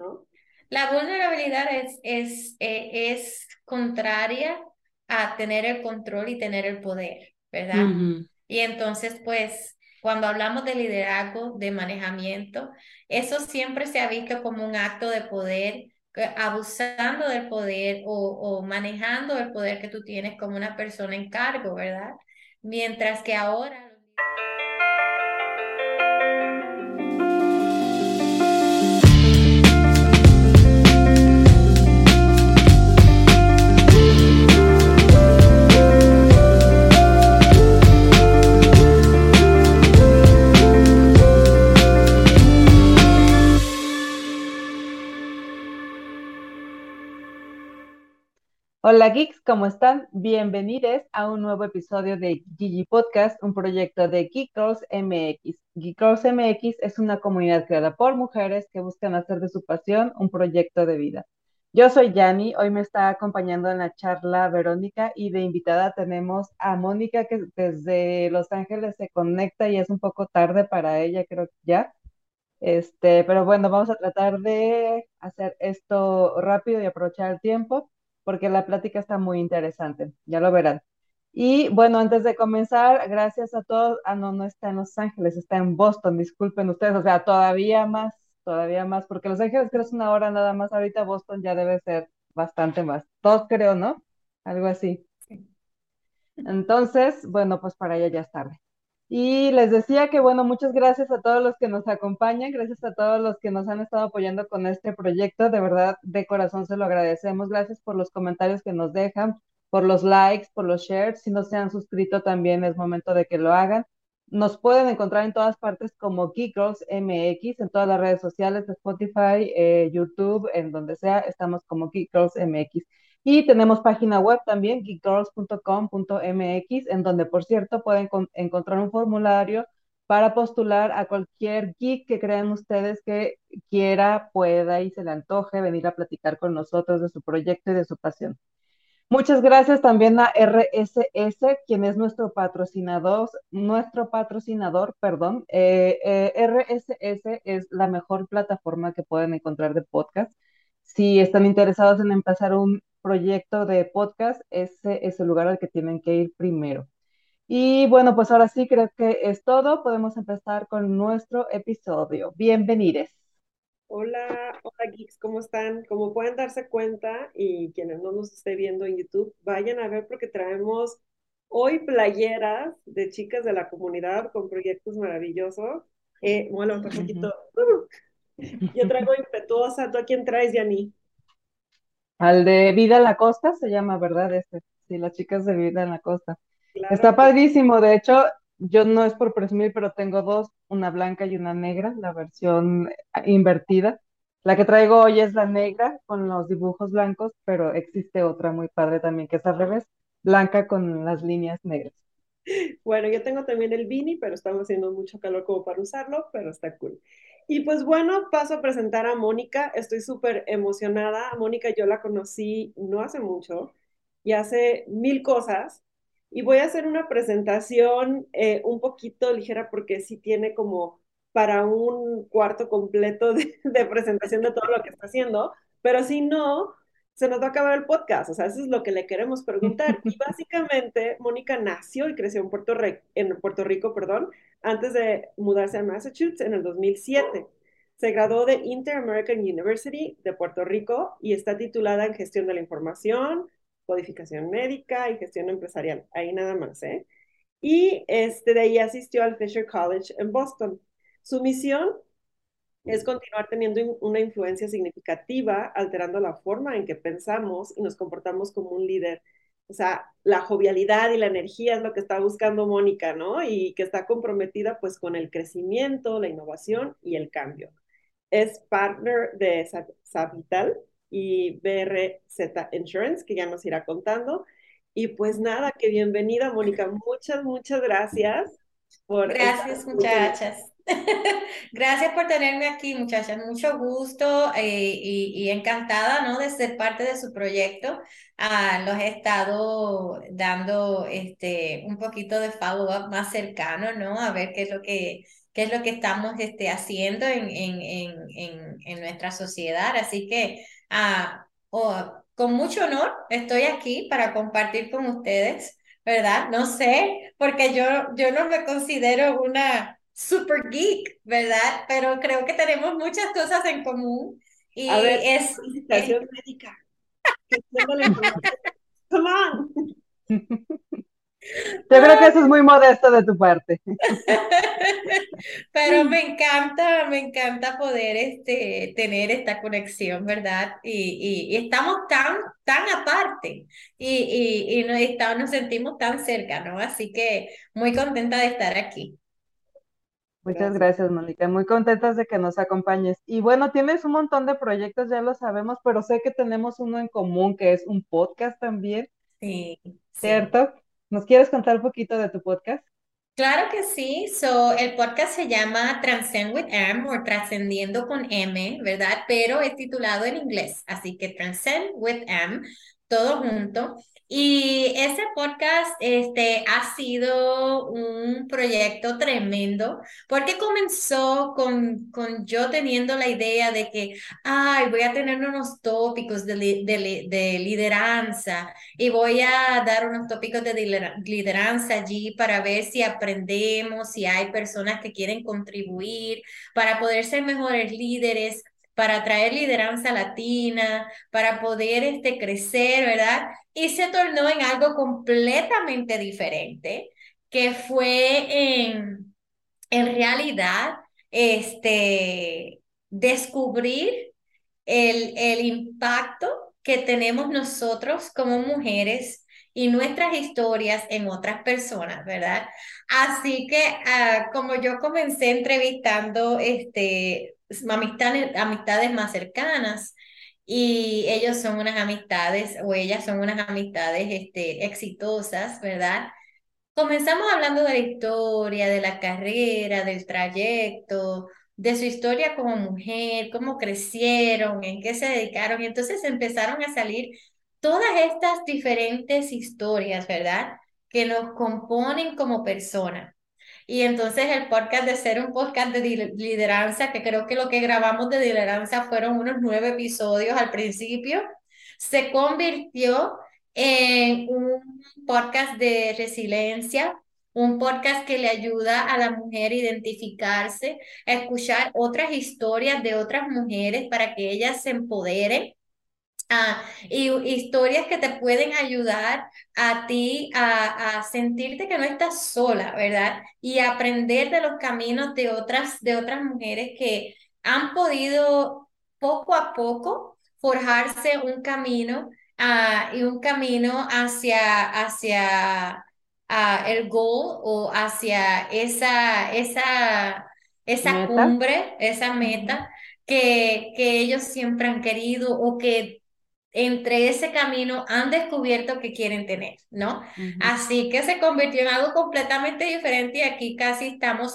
¿no? La vulnerabilidad es, es, eh, es contraria a tener el control y tener el poder, ¿verdad? Y entonces, pues, cuando hablamos de liderazgo, de manejamiento, eso siempre se ha visto como un acto de poder, abusando del poder o, o manejando el poder que tú tienes como una persona en cargo, ¿verdad? Mientras que ahora Hola geeks, ¿cómo están? Bienvenidos a un nuevo episodio de Gigi Podcast, un proyecto de Geek Girls MX. Geek Girls MX es una comunidad creada por mujeres que buscan hacer de su pasión un proyecto de vida. Yo soy Yani, hoy me está acompañando en la charla Verónica y de invitada tenemos a Mónica que desde Los Ángeles se conecta y es un poco tarde para ella, creo que ya. Este, pero bueno, vamos a tratar de hacer esto rápido y aprovechar el tiempo porque la plática está muy interesante, ya lo verán. Y bueno, antes de comenzar, gracias a todos. Ah, no, no está en Los Ángeles, está en Boston, disculpen ustedes, o sea, todavía más, todavía más, porque Los Ángeles creo es una hora nada más, ahorita Boston ya debe ser bastante más. Dos creo, ¿no? Algo así. Entonces, bueno, pues para ella ya es tarde. Y les decía que, bueno, muchas gracias a todos los que nos acompañan, gracias a todos los que nos han estado apoyando con este proyecto, de verdad, de corazón se lo agradecemos. Gracias por los comentarios que nos dejan, por los likes, por los shares. Si no se han suscrito también es momento de que lo hagan. Nos pueden encontrar en todas partes como Geek MX, en todas las redes sociales, Spotify, eh, YouTube, en donde sea, estamos como Geek MX. Y tenemos página web también, geekgirls.com.mx, en donde, por cierto, pueden encontrar un formulario para postular a cualquier geek que crean ustedes que quiera, pueda y se le antoje venir a platicar con nosotros de su proyecto y de su pasión. Muchas gracias también a RSS, quien es nuestro patrocinador, nuestro patrocinador, perdón. Eh, eh, RSS es la mejor plataforma que pueden encontrar de podcast. Si están interesados en empezar un proyecto de podcast, ese es el lugar al que tienen que ir primero. Y bueno, pues ahora sí creo que es todo. Podemos empezar con nuestro episodio. Bienvenidos. Hola, hola geeks, ¿cómo están? Como pueden darse cuenta y quienes no nos estén viendo en YouTube, vayan a ver porque traemos hoy playeras de chicas de la comunidad con proyectos maravillosos. Eh, bueno, un poquito. yo traigo impetuosa. ¿Tú a quién traes, Yani? Al de Vida en la Costa se llama, ¿verdad? Este, sí, las chicas de Vida en la Costa. Está padrísimo, de hecho, yo no es por presumir, pero tengo dos, una blanca y una negra, la versión invertida. La que traigo hoy es la negra con los dibujos blancos, pero existe otra muy padre también que es al revés, blanca con las líneas negras. Bueno, yo tengo también el Vini, pero estamos haciendo mucho calor como para usarlo, pero está cool. Y pues bueno, paso a presentar a Mónica. Estoy súper emocionada. Mónica yo la conocí no hace mucho y hace mil cosas. Y voy a hacer una presentación eh, un poquito ligera porque sí tiene como para un cuarto completo de, de presentación de todo lo que está haciendo. Pero si no, se nos va a acabar el podcast. O sea, eso es lo que le queremos preguntar. Y básicamente, Mónica nació y creció en Puerto, Rico, en Puerto Rico, perdón, antes de mudarse a Massachusetts en el 2007. Se graduó de Inter-American University de Puerto Rico y está titulada en Gestión de la Información, Codificación Médica y Gestión Empresarial. Ahí nada más, ¿eh? Y este, de ahí asistió al Fisher College en Boston. Su misión es continuar teniendo una influencia significativa, alterando la forma en que pensamos y nos comportamos como un líder. O sea, la jovialidad y la energía es lo que está buscando Mónica, ¿no? Y que está comprometida pues con el crecimiento, la innovación y el cambio. Es partner de Savital y BRZ Insurance, que ya nos irá contando. Y pues nada, que bienvenida, Mónica. Muchas, muchas gracias. Por gracias, muchachas. Gracias por tenerme aquí, muchachas. Mucho gusto eh, y, encantada ¿no? de ser parte de su proyecto. Ah, los he estado dando este, un poquito de follow-up más cercano, ¿no? A ver qué es lo que qué es lo que estamos este, haciendo en, en, en, en, nuestra sociedad. Así que ah, oh, con mucho honor estoy aquí para compartir con ustedes, ¿verdad? No sé, porque yo, yo no me considero una super geek, ¿verdad? Pero creo que tenemos muchas cosas en común. Y A ver, es... Felicitación médica. Come on. Yo creo que eso es muy modesto de tu parte. Pero me encanta, me encanta poder este, tener esta conexión, ¿verdad? Y, y, estamos tan, tan aparte y, y, y nos, estamos, nos sentimos tan cerca, ¿no? Así que muy contenta de estar aquí. Muchas gracias, Mónica. Muy contentas de que nos acompañes. Y bueno, tienes un montón de proyectos, ya lo sabemos, pero sé que tenemos uno en común, que es un podcast también. Sí. ¿Cierto? ¿Nos quieres contar un poquito de tu podcast? Claro que sí. So, el podcast se llama Transcend with M o Trascendiendo con M, ¿verdad? Pero es titulado en inglés. Así que Transcend with M, todo junto. Y ese podcast este, ha sido un proyecto tremendo porque comenzó con, con yo teniendo la idea de que, ay, voy a tener unos tópicos de, de, de lideranza y voy a dar unos tópicos de lideranza allí para ver si aprendemos, si hay personas que quieren contribuir para poder ser mejores líderes para traer lideranza latina, para poder este, crecer, ¿verdad? Y se tornó en algo completamente diferente, que fue en, en realidad este, descubrir el, el impacto que tenemos nosotros como mujeres y nuestras historias en otras personas, ¿verdad? Así que ah, como yo comencé entrevistando este, amistades, amistades más cercanas y ellos son unas amistades o ellas son unas amistades este, exitosas, ¿verdad? Comenzamos hablando de la historia, de la carrera, del trayecto, de su historia como mujer, cómo crecieron, en qué se dedicaron. Y entonces empezaron a salir todas estas diferentes historias, ¿verdad? Que nos componen como personas. Y entonces el podcast de ser un podcast de lideranza, que creo que lo que grabamos de lideranza fueron unos nueve episodios al principio, se convirtió en un podcast de resiliencia, un podcast que le ayuda a la mujer a identificarse, a escuchar otras historias de otras mujeres para que ellas se empoderen Ah, y historias que te pueden ayudar a ti a, sentirte que no estás sola, ¿verdad? Y aprender de los caminos de otras, de otras mujeres que han podido poco a poco forjarse un camino ah, y un camino hacia, hacia ah, el goal o hacia esa, esa, esa cumbre, esa meta que, que ellos siempre han querido o que entre ese camino han descubierto que quieren tener, ¿no? Así que se convirtió en algo completamente diferente y aquí casi estamos,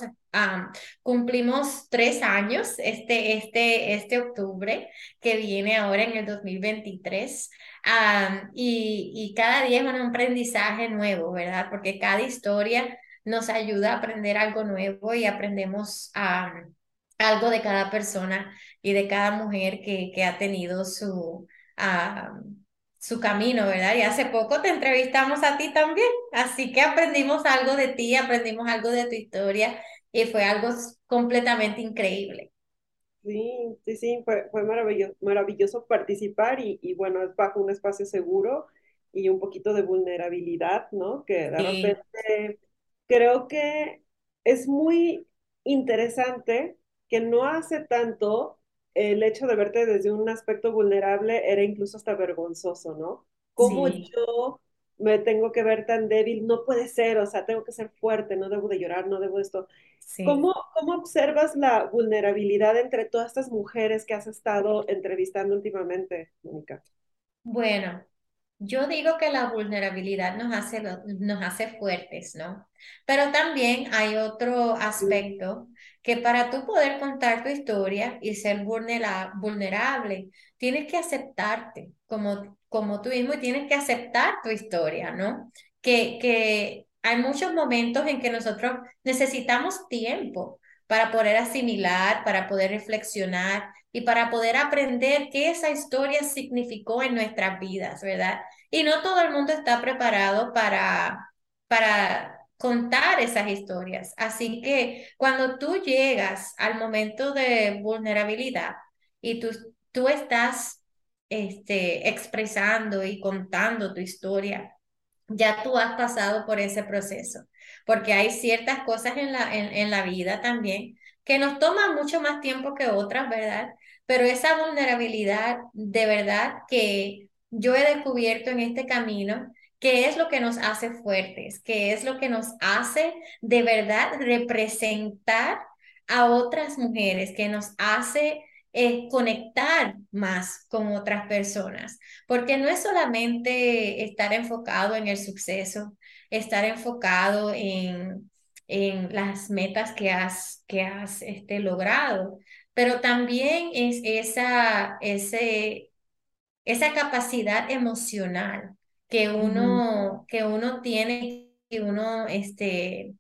cumplimos tres años este, este, este octubre que viene ahora en el 2023 y, y cada día es un aprendizaje nuevo, ¿verdad? Porque cada historia nos ayuda a aprender algo nuevo y aprendemos algo de cada persona y de cada mujer que, que ha tenido su a su camino, ¿verdad? Y hace poco te entrevistamos a ti también, así que aprendimos algo de ti, aprendimos algo de tu historia y fue algo completamente increíble. Sí, sí, sí, fue, fue maravilloso, maravilloso participar y, y, bueno, es bajo un espacio seguro y un poquito de vulnerabilidad, ¿no? Que de repente creo que es muy interesante que no hace tanto el hecho de verte desde un aspecto vulnerable era incluso hasta vergonzoso, ¿no? ¿Cómo yo me tengo que ver tan débil? No puede ser, o sea, tengo que ser fuerte, no debo de llorar, no debo esto. ¿Cómo, ¿Cómo observas la vulnerabilidad entre todas estas mujeres que has estado entrevistando últimamente, Mónica? Bueno, yo digo que la vulnerabilidad nos hace, nos hace fuertes, ¿no? Pero también hay otro aspecto que para tú poder contar tu historia y ser vulnerable, tienes que aceptarte como, como tú mismo y tienes que aceptar tu historia, ¿no? Que, que hay muchos momentos en que nosotros necesitamos tiempo para poder asimilar, para poder reflexionar y para poder aprender qué esa historia significó en nuestras vidas, ¿verdad? Y no todo el mundo está preparado para, para contar esas historias. Así que cuando tú llegas al momento de vulnerabilidad y tú, tú estás este, expresando y contando tu historia, ya tú has pasado por ese proceso, porque hay ciertas cosas en la, en, la vida también que nos toman mucho más tiempo que otras, ¿verdad? Pero esa vulnerabilidad, de verdad que yo he descubierto en este camino, que es lo que nos hace fuertes, que es lo que nos hace de verdad representar a otras mujeres, que nos hace es conectar más con otras personas, porque no es solamente estar enfocado en el suceso, estar enfocado en, en las metas que has, que has este, logrado, pero también es esa, esa capacidad emocional que uno, que uno tiene, que uno este,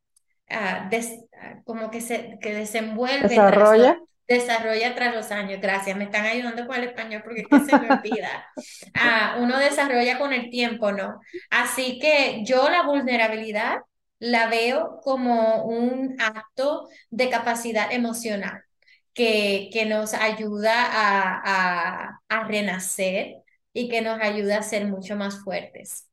ah, ah, como que se que desenvuelve. Desarrolla desarrolla tras los años. Gracias, me están ayudando con el español porque es que se me olvida. Ah, uno desarrolla con el tiempo, ¿no? Así que yo la vulnerabilidad la veo como un acto de capacidad emocional que, que nos ayuda a, a, renacer y que nos ayuda a ser mucho más fuertes.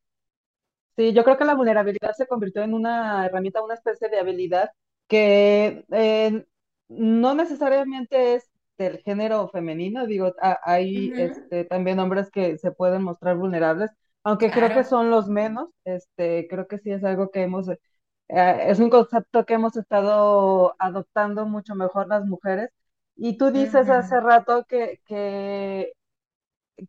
Sí, yo creo que la vulnerabilidad se convirtió en una herramienta, una especie de habilidad que eh, no necesariamente es del género femenino, digo, hay este, también hombres que se pueden mostrar vulnerables, aunque creo que son los menos, este, creo que sí es algo que hemos, eh, es un concepto que hemos estado adoptando mucho mejor las mujeres. Y tú dices hace rato que, que,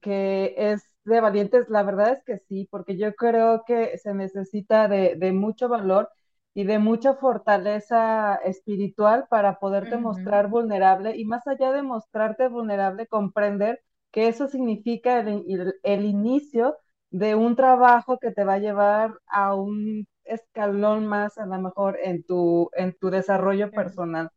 que es de valientes, la verdad es que sí, porque yo creo que se necesita de, de mucho valor y de mucha fortaleza espiritual para poderte mostrar vulnerable y más allá de mostrarte vulnerable, comprender que eso significa el, inicio de un trabajo que te va a llevar a un escalón más a lo mejor en tu, en tu desarrollo personal.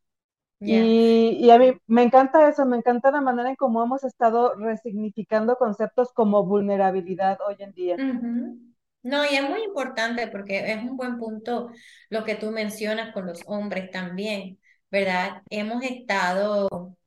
Y, y, a mí me encanta eso, me encanta la manera en cómo hemos estado resignificando conceptos como vulnerabilidad hoy en día. No, y es muy importante porque es un buen punto lo que tú mencionas con los hombres también, ¿verdad? Hemos estado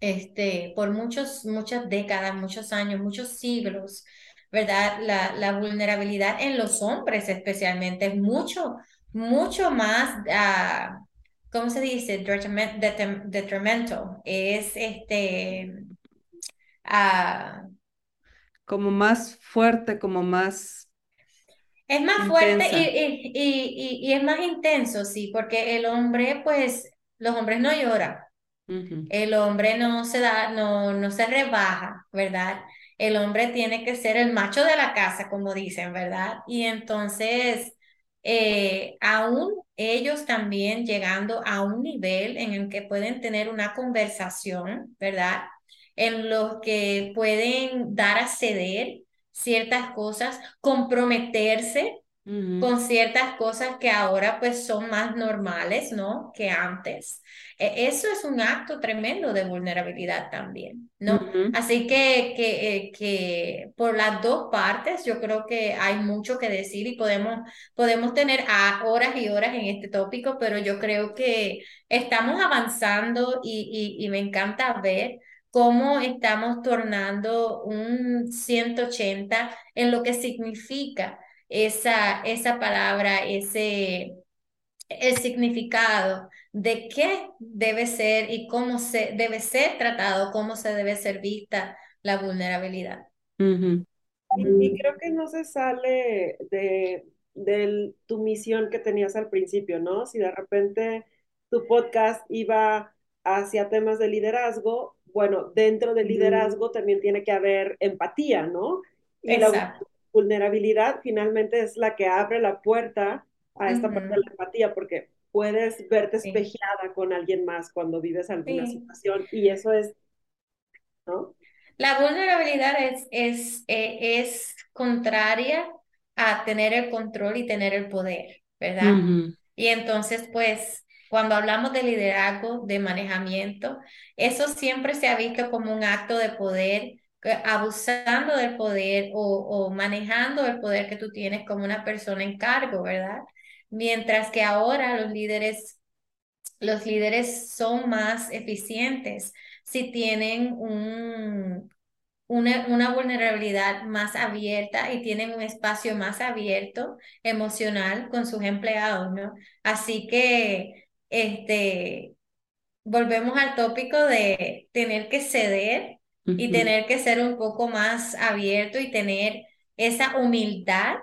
este, por muchos, muchas décadas, muchos años, muchos siglos, ¿verdad? La, la vulnerabilidad en los hombres especialmente es mucho, mucho más, uh, ¿cómo se dice? Detrimental. Es este... Uh, como más fuerte, como más es más fuerte y, y, y, es más intenso, sí, porque el hombre, pues, los hombres no lloran. El hombre no se da, no, no se rebaja, ¿verdad? El hombre tiene que ser el macho de la casa, como dicen, ¿verdad? Y entonces, eh, aún ellos también llegando a un nivel en el que pueden tener una conversación, ¿verdad? En lo que pueden dar a ceder ciertas cosas, comprometerse con ciertas cosas que ahora pues son más normales, ¿no? Que antes. E, eso es un acto tremendo de vulnerabilidad también, ¿no? Así que, que, eh, que por las dos partes yo creo que hay mucho que decir y podemos, podemos tener horas y horas en este tópico, pero yo creo que estamos avanzando y, y, y me encanta ver cómo estamos tornando un 180 en lo que significa esa, esa palabra, ese el significado de qué debe ser y cómo se debe ser tratado, cómo se debe ser vista la vulnerabilidad. y, creo que no se sale de, de tu misión que tenías al principio, ¿no? Si de repente tu podcast iba hacia temas de liderazgo, bueno, dentro del liderazgo también tiene que haber empatía, ¿no? Y la vulnerabilidad finalmente es la que abre la puerta a esta parte de la empatía, porque puedes verte espejeada con alguien más cuando vives alguna situación y eso es, ¿no? La vulnerabilidad es, es, eh, es contraria a tener el control y tener el poder, ¿verdad? Y entonces, pues, cuando hablamos de liderazgo, de manejamiento, eso siempre se ha visto como un acto de poder, abusando del poder o, o manejando el poder que tú tienes como una persona en cargo, ¿verdad? Mientras que ahora los líderes, los líderes son más eficientes si tienen un, una, una, vulnerabilidad más abierta y tienen un espacio más abierto emocional con sus empleados, ¿no? Así que, este, volvemos al tópico de tener que ceder y tener que ser un poco más abierto y tener esa humildad,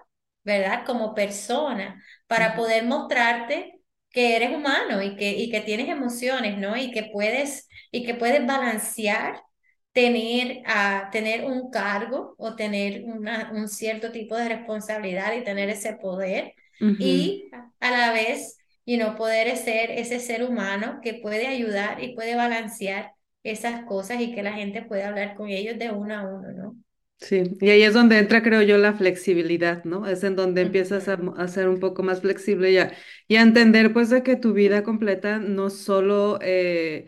¿verdad? Como persona, para poder mostrarte que eres humano y que, y que tienes emociones, ¿no? Y que puedes, y que puedes balancear tener, a tener un cargo o tener una, un cierto tipo de responsabilidad y tener ese poder y a la vez, y no poder ser ese ser humano que puede ayudar y puede balancear esas cosas y que la gente puede hablar con ellos de uno a uno, ¿no? Sí, y ahí es donde entra, creo yo, la flexibilidad, ¿no? Es en donde empiezas a, ser un poco más flexible y a, y a entender, pues, de que tu vida completa no solo... Eh,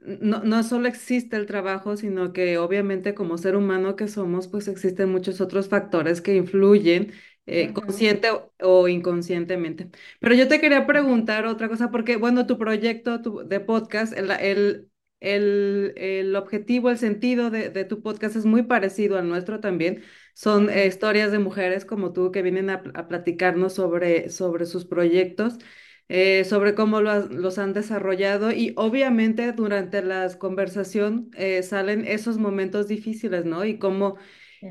no, no solo existe el trabajo, sino que obviamente como ser humano que somos, pues existen muchos otros factores que influyen eh, consciente o, inconscientemente. Pero yo te quería preguntar otra cosa, porque bueno, tu proyecto de podcast, el, el, el, el, objetivo, el sentido de, de, tu podcast es muy parecido al nuestro también. Son eh, historias de mujeres como tú que vienen a, a platicarnos sobre, sobre sus proyectos. Eh, sobre cómo los han desarrollado y obviamente durante la conversación eh, salen esos momentos difíciles, ¿no? Y cómo,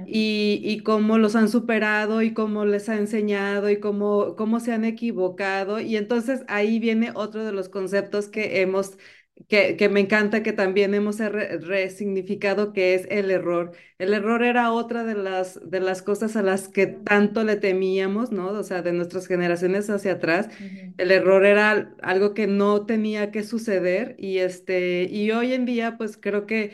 y, y, cómo los han superado y cómo les ha enseñado y cómo, cómo se han equivocado. Y entonces ahí viene otro de los conceptos que hemos que, que, me encanta que también hemos resignificado que es el error. El error era otra de las, de las cosas a las que tanto le temíamos, ¿no? O sea, de nuestras generaciones hacia atrás. El error era algo que no tenía que suceder y, este, y hoy en día pues creo que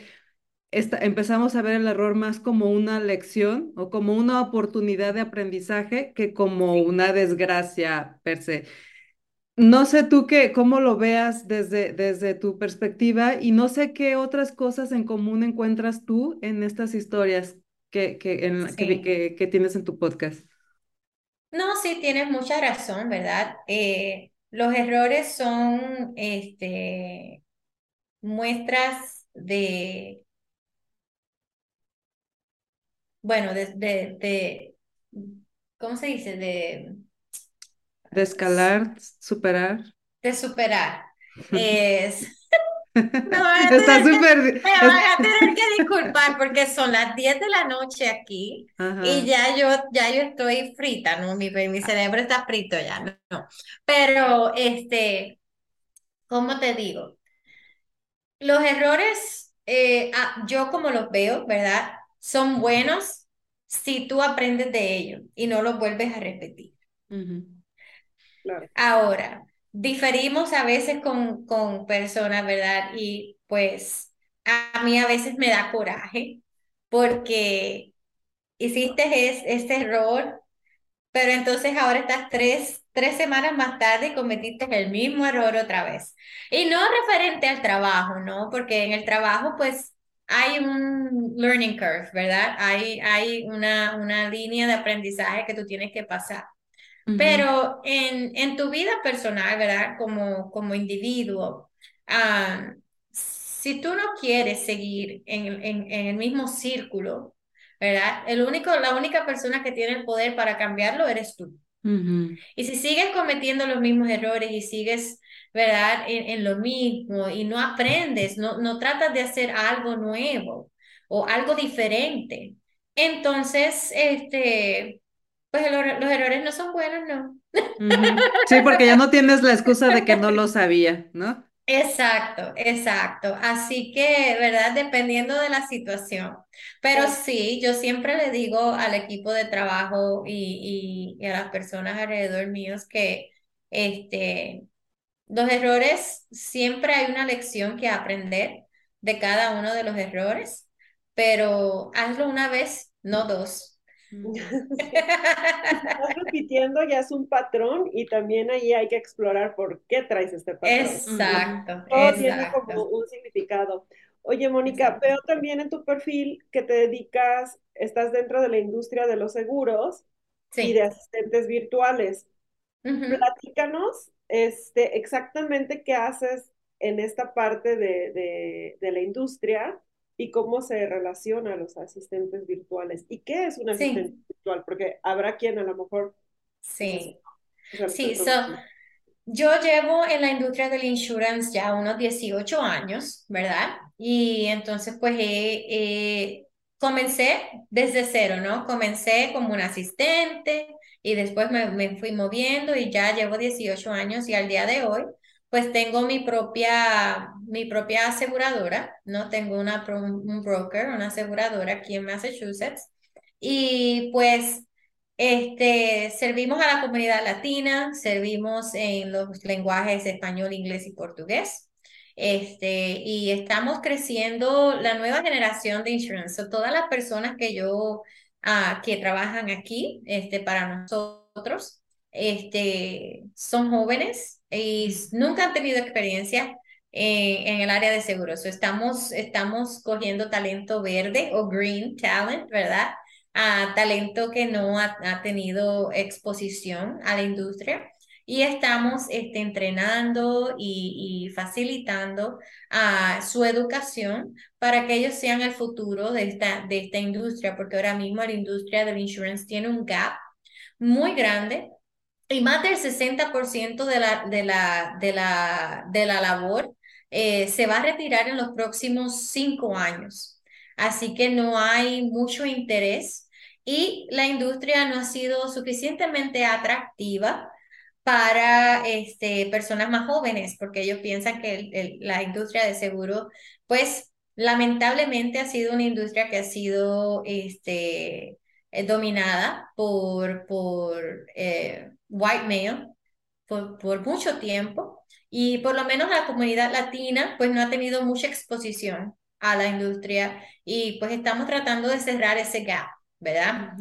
esta, empezamos a ver el error más como una lección o como una oportunidad de aprendizaje que como una desgracia per se. No sé tú qué, cómo lo veas desde, desde tu perspectiva y no sé qué otras cosas en común encuentras tú en estas historias que, que, en, que, que, tienes en tu podcast. No, sí, tienes mucha razón, ¿verdad? Eh, los errores son este, muestras de, bueno, de, de, de, ¿cómo se dice? De de escalar, superar. De superar. Es... Está súper. Me van a tener que disculpar porque son las 10 de la noche aquí y ya yo, ya yo estoy frita, ¿no? Mi, mi cerebro está frito ya, no. Pero, este, ¿cómo te digo? Los errores, eh, ah, yo como los veo, ¿verdad? Son buenos si tú aprendes de ellos y no los vuelves a repetir. Ahora, diferimos a veces con, con personas, ¿verdad? Y pues a mí a veces me da coraje porque hiciste es, este error, pero entonces ahora estás tres, tres semanas más tarde y cometiste el mismo error otra vez. Y no referente al trabajo, ¿no? Porque en el trabajo pues hay un learning curve, ¿verdad? Hay, hay una, una línea de aprendizaje que tú tienes que pasar. Pero en, en, tu vida personal, ¿verdad? Como, como individuo, ah, si tú no quieres seguir en, en, en, el mismo círculo, ¿verdad? El único, la única persona que tiene el poder para cambiarlo eres tú. Y si sigues cometiendo los mismos errores y sigues, ¿verdad? En, en, lo mismo y no aprendes, no, no tratas de hacer algo nuevo o algo diferente, entonces, este, pues los errores no son buenos, ¿no? Sí, porque ya no tienes la excusa de que no lo sabía, ¿no? Exacto, exacto. Así que, ¿verdad? Dependiendo de la situación. Pero sí, yo siempre le digo al equipo de trabajo y, y, a las personas alrededor míos que este, los errores, siempre hay una lección que aprender de cada uno de los errores, pero hazlo una vez, no dos Estás repitiendo, ya es un patrón y también ahí hay que explorar por qué traes este patrón. Exacto. Todo tiene como un significado. Oye, Mónica, veo también en tu perfil que te dedicas, estás dentro de la industria de los seguros y de asistentes virtuales. Platícanos este, exactamente qué haces en esta parte de, de la industria y cómo se relaciona a los asistentes virtuales. ¿Y qué es un asistente virtual? Porque habrá quien a lo mejor... Sí, sí, yo llevo en la industria del insurance ya unos 18 años, ¿verdad? Y entonces pues comencé desde cero, ¿no? Comencé como un asistente y después me, me fui moviendo y ya llevo 18 años y al día de hoy pues tengo mi propia, mi propia aseguradora, ¿no? Tengo una, un broker, una aseguradora aquí en Massachusetts. Y pues este, servimos a la comunidad latina, servimos en los lenguajes español, inglés y portugués. Este, y estamos creciendo la nueva generación de insurance. todas las personas que yo, ah, que trabajan aquí, este, para nosotros, este, son jóvenes, y nunca han tenido experiencia en el área de seguros. Estamos, estamos cogiendo talento verde o green talent, ¿verdad? A talento que no ha, tenido exposición a la industria y estamos este, entrenando y, facilitando a su educación para que ellos sean el futuro de esta, de esta industria, porque ahora mismo la industria del insurance tiene un gap muy grande y más del 60% de la, de la, de la, de la labor eh, se va a retirar en los próximos cinco años. Así que no hay mucho interés y la industria no ha sido suficientemente atractiva para este, personas más jóvenes, porque ellos piensan que la industria de seguro, pues lamentablemente ha sido una industria que ha sido este, eh, dominada por, por eh, white male por, por mucho tiempo y por lo menos la comunidad latina pues no ha tenido mucha exposición a la industria y pues estamos tratando de cerrar ese gap, ¿verdad?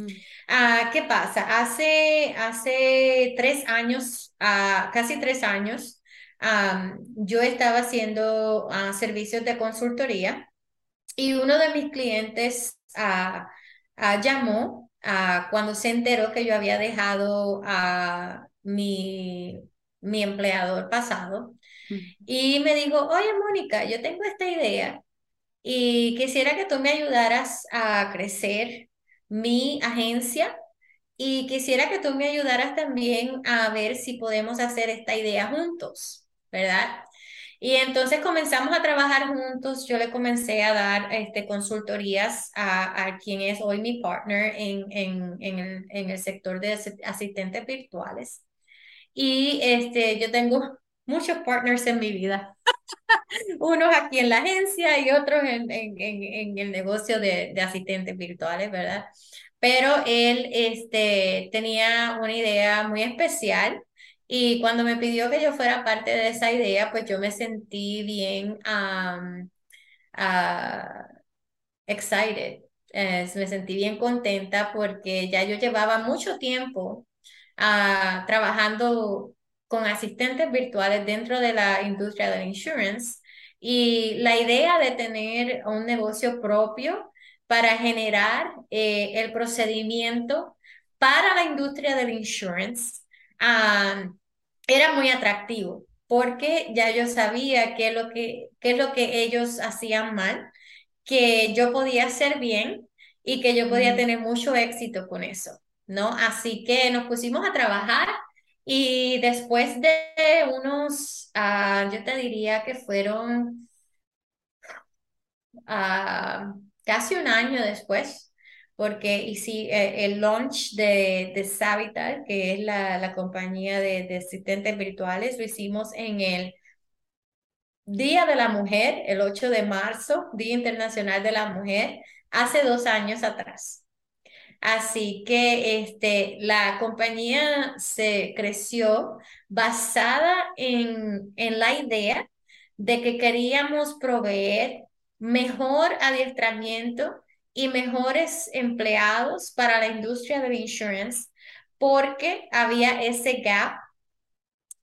Ah, ¿Qué pasa? Hace, hace tres años, uh, casi tres años, yo estaba haciendo ah, servicios de consultoría y uno de mis clientes llamó cuando se enteró que yo había dejado a mi, mi empleador pasado y me dijo, oye Mónica, yo tengo esta idea y quisiera que tú me ayudaras a crecer mi agencia y quisiera que tú me ayudaras también a ver si podemos hacer esta idea juntos, ¿verdad? Y entonces comenzamos a trabajar juntos. Yo le comencé a dar este, consultorías a, a quien es hoy mi partner en, en, en, el, en el sector de asistentes virtuales. Y este, yo tengo muchos partners en mi vida. Unos aquí en la agencia y otros en, el negocio de, de, asistentes virtuales, ¿verdad? Pero él este, tenía una idea muy especial y cuando me pidió que yo fuera parte de esa idea, pues yo me sentí bien um, excited. me sentí bien contenta porque ya yo llevaba mucho tiempo uh, trabajando con asistentes virtuales dentro de la industria del insurance y la idea de tener un negocio propio para generar eh, el procedimiento para la industria del insurance era muy atractivo porque ya yo sabía qué es lo que, qué es lo que ellos hacían mal, que yo podía hacer bien y que yo podía tener mucho éxito con eso, ¿no? Así que nos pusimos a trabajar y después de unos, uh, yo te diría que fueron uh, casi un año después, porque y sí, eh, el launch de, de Savital, que es la, la compañía de, de, asistentes virtuales, lo hicimos en el Día de la Mujer, el 8 de marzo, Día Internacional de la Mujer, hace dos años atrás. Así que este, la compañía se creció basada en, en la idea de que queríamos proveer mejor adiestramiento y mejores empleados para la industria del insurance porque había ese gap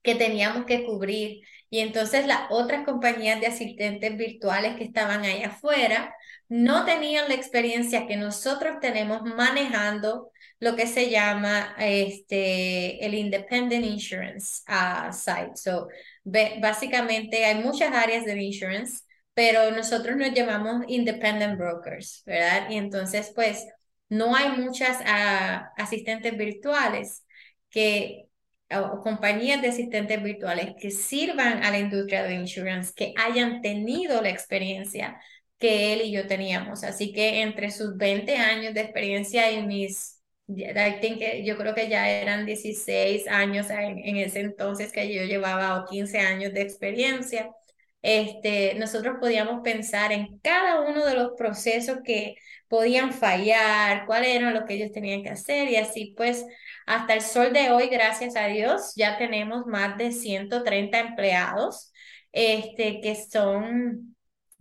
que teníamos que cubrir. Y entonces las otras compañías de asistentes virtuales que estaban ahí afuera no tenían la experiencia que nosotros tenemos manejando lo que se llama este, el Independent Insurance uh, Site. So, básicamente hay muchas áreas de insurance, pero nosotros nos llamamos Independent Brokers, ¿verdad? Y entonces, pues, no hay muchas uh, asistentes virtuales que o compañías de asistentes virtuales que sirvan a la industria de insurance, que hayan tenido la experiencia que él y yo teníamos. Así que entre sus 20 años de experiencia y mis, I think, yo creo que ya eran 16 años en, en ese entonces que yo llevaba o 15 años de experiencia, este, nosotros podíamos pensar en cada uno de los procesos que podían fallar, cuáles eran los que ellos tenían que hacer y así pues hasta el sol de hoy, gracias a Dios, ya tenemos más de 130 empleados este, que son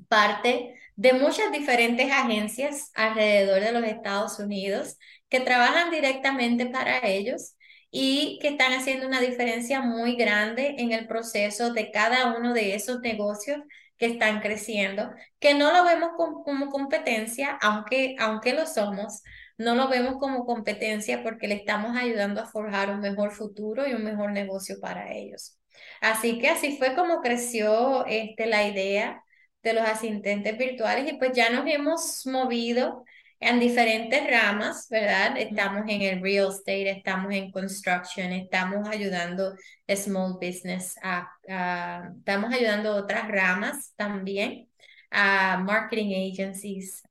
parte de muchas diferentes agencias alrededor de los Estados Unidos que trabajan directamente para ellos y que están haciendo una diferencia muy grande en el proceso de cada uno de esos negocios que están creciendo, que no lo vemos como, competencia, aunque, aunque lo somos, no lo vemos como competencia porque le estamos ayudando a forjar un mejor futuro y un mejor negocio para ellos. Así que así fue como creció este, la idea de los asistentes virtuales y pues ya nos hemos movido en diferentes ramas, ¿verdad? Estamos en el real estate, estamos en construction, estamos ayudando small business, estamos ayudando otras ramas también, a marketing agencies,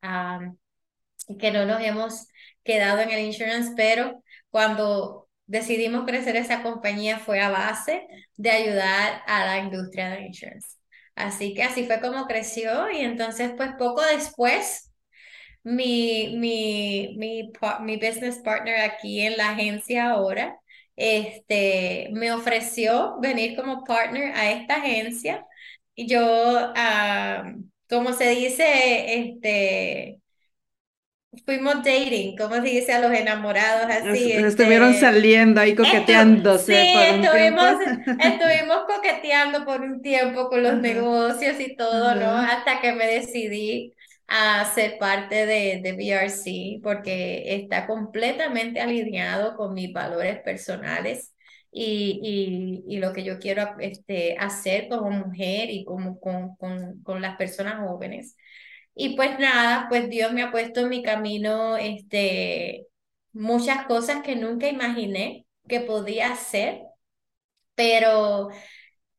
que no nos hemos quedado en el insurance, pero cuando decidimos crecer esa compañía fue a base de ayudar a la industria del insurance. Así que así fue como creció y entonces pues poco después mi, mi, mi, mi business partner aquí en la agencia ahora, este, me ofreció venir como partner a esta agencia y yo, ah, como se dice, este, fuimos dating, como se dice a los enamorados así. Estuvieron este, saliendo ahí coqueteándose. sí, estuvimos, estuvimos coqueteando por un tiempo con los negocios y todo, ¿no? Hasta que me decidí a ser parte de, de BRC porque está completamente alineado con mis valores personales y, y, y lo que yo quiero este, hacer como mujer y como con, con, con, las personas jóvenes. Y pues nada, pues Dios me ha puesto en mi camino este, muchas cosas que nunca imaginé que podía hacer, pero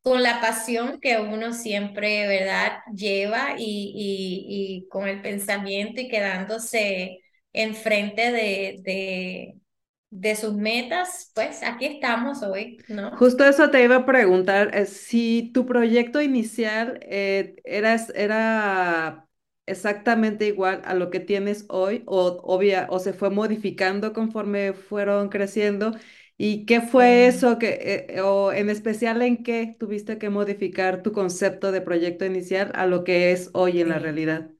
con la pasión que uno siempre, ¿verdad?, lleva y, y, con el pensamiento y quedándose enfrente de, de, de sus metas, pues aquí estamos hoy, ¿no? Justo eso te iba a preguntar, eh, si tu proyecto inicial eh, era, era exactamente igual a lo que tienes hoy o, obvia, o se fue modificando conforme fueron creciendo ¿Y qué fue eso que, eh, o en especial en qué tuviste que modificar tu concepto de proyecto inicial a lo que es hoy en la realidad?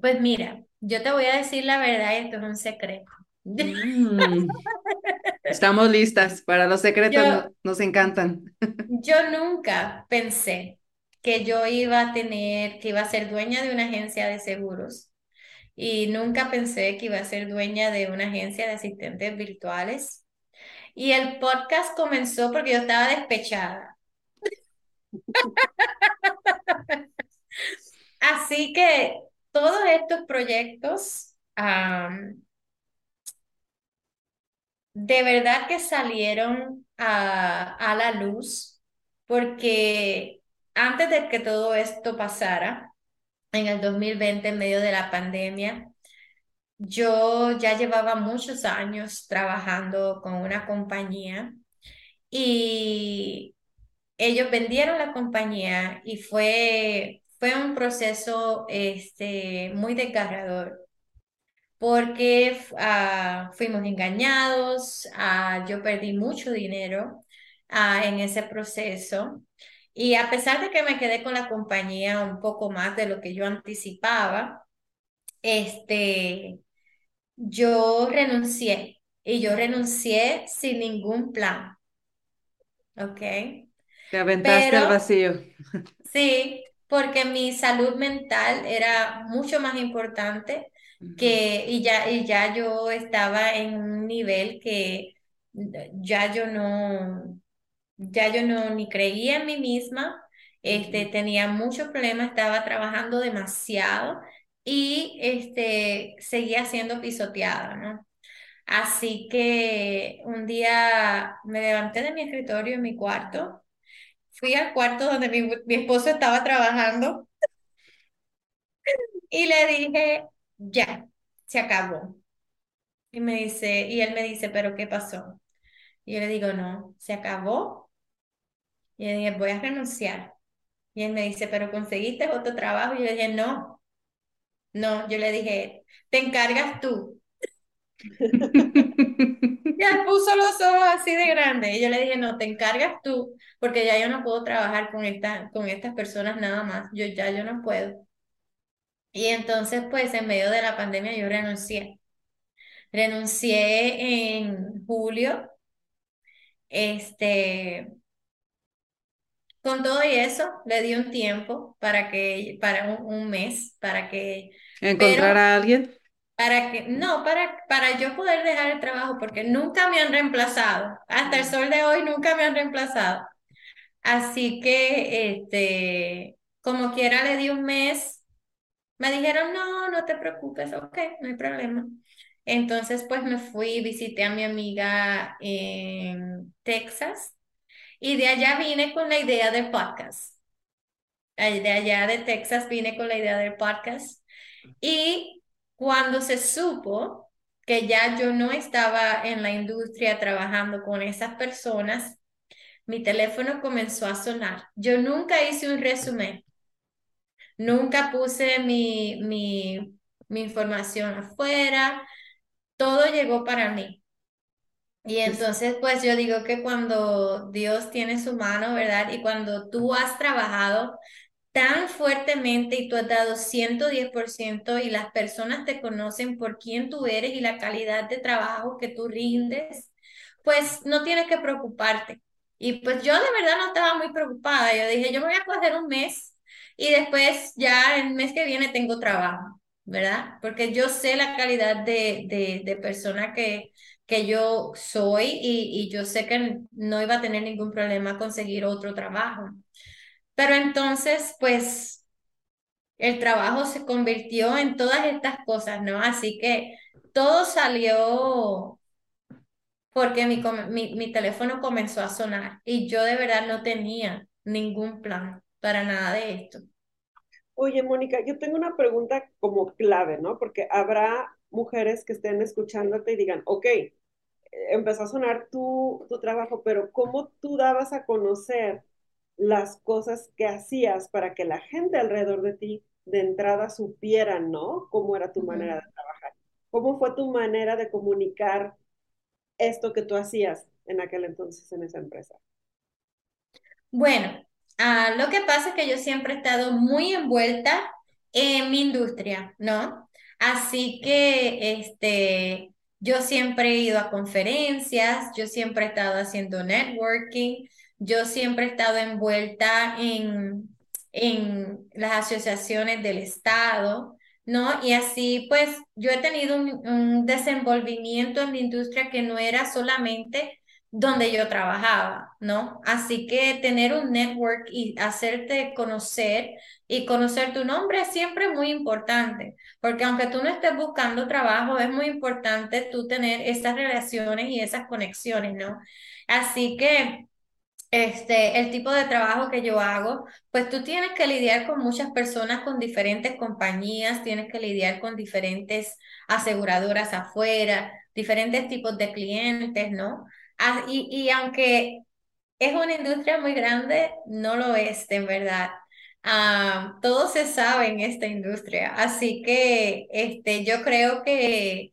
Pues mira, yo te voy a decir la verdad y esto es un secreto. Mm. Estamos listas para los secretos, nos encantan. Yo nunca pensé que yo iba a tener, que iba a ser dueña de una agencia de seguros y nunca pensé que iba a ser dueña de una agencia de asistentes virtuales y el podcast comenzó porque yo estaba despechada. Así que todos estos proyectos de verdad que salieron a, a la luz porque antes de que todo esto pasara, en el 2020, en medio de la pandemia, yo ya llevaba muchos años trabajando con una compañía y ellos vendieron la compañía y fue, fue un proceso este, muy desgarrador porque ah, fuimos engañados, ah, yo perdí mucho dinero ah, en ese proceso. Y a pesar de que me quedé con la compañía un poco más de lo que yo anticipaba, este, yo renuncié y yo renuncié sin ningún plan. ¿Ok? Te aventaste al vacío. Sí, porque mi salud mental era mucho más importante que, y ya, y ya yo estaba en un nivel que ya yo no, ya yo no ni creía en mí misma, este, tenía muchos problemas, estaba trabajando demasiado y este, seguía siendo pisoteada, ¿no? Así que un día me levanté de mi escritorio en mi cuarto, fui al cuarto donde mi, mi esposo estaba trabajando y le dije, ya, se acabó. Y me dice, y él me dice, ¿pero qué pasó? Y yo le digo, no, se acabó. Y le dije, voy a renunciar. Y él me dice, ¿pero conseguiste otro trabajo? Y yo le dije, no, no, yo le dije, te encargas tú. ya puso los ojos así de grande. Y yo le dije, no, te encargas tú, porque ya yo no puedo trabajar con, esta, con estas personas nada más. Yo ya yo no puedo. Y entonces, pues, en medio de la pandemia yo renuncié. Renuncié en julio. Este, con todo y eso, le di un tiempo para que, para un, mes, para que... ¿Encontrar a alguien? Para que, no, para, para yo poder dejar el trabajo, porque nunca me han reemplazado. Hasta el sol de hoy nunca me han reemplazado. Así que, este, como quiera, le di un mes. Me dijeron, no, no te preocupes, ok, no hay problema. Entonces, pues me fui, visité a mi amiga en Texas y de allá vine con la idea del podcast. De allá de Texas vine con la idea del podcast. Y cuando se supo que ya yo no estaba en la industria trabajando con esas personas, mi teléfono comenzó a sonar. Yo nunca hice un resumen. Nunca puse mi, mi, mi información afuera. Todo llegó para mí. Y entonces, pues yo digo que cuando Dios tiene su mano, ¿verdad? Y cuando tú has trabajado tan fuertemente y tú has dado 110% y las personas te conocen por quién tú eres y la calidad de trabajo que tú rindes, pues no tienes que preocuparte. Y pues yo de verdad no estaba muy preocupada. Yo dije, yo me voy a coger un mes y después ya el mes que viene tengo trabajo, ¿verdad? Porque yo sé la calidad de, de, de persona que, que yo soy y, y yo sé que no iba a tener ningún problema conseguir otro trabajo. Pero entonces, pues, el trabajo se convirtió en todas estas cosas, ¿no? Así que todo salió porque mi, mi, mi, teléfono comenzó a sonar y yo de verdad no tenía ningún plan para nada de esto. Oye, Mónica, yo tengo una pregunta como clave, ¿no? Porque habrá mujeres que estén escuchándote y digan, ok, empezó a sonar tu, tu trabajo, pero ¿cómo tú dabas a conocer las cosas que hacías para que la gente alrededor de ti de entrada supieran, ¿no? Cómo era tu manera de trabajar. ¿Cómo fue tu manera de comunicar esto que tú hacías en aquel entonces en esa empresa? Bueno, ah, lo que pasa es que yo siempre he estado muy envuelta en mi industria, ¿no? Así que, este, yo siempre he ido a conferencias, yo siempre he estado haciendo networking, yo siempre he estado envuelta en, en las asociaciones del Estado, ¿no? Y así, pues, yo he tenido un, un desenvolvimiento en la industria que no era solamente donde yo trabajaba, ¿no? Así que tener un network y hacerte conocer y conocer tu nombre es siempre muy importante, porque aunque tú no estés buscando trabajo, es muy importante tú tener esas relaciones y esas conexiones, ¿no? Así que este, el tipo de trabajo que yo hago, pues tú tienes que lidiar con muchas personas, con diferentes compañías, tienes que lidiar con diferentes aseguradoras afuera, diferentes tipos de clientes, ¿no? Ah, y, y aunque es una industria muy grande, no lo es, en verdad. Ah, todo se sabe en esta industria, así que este, yo creo que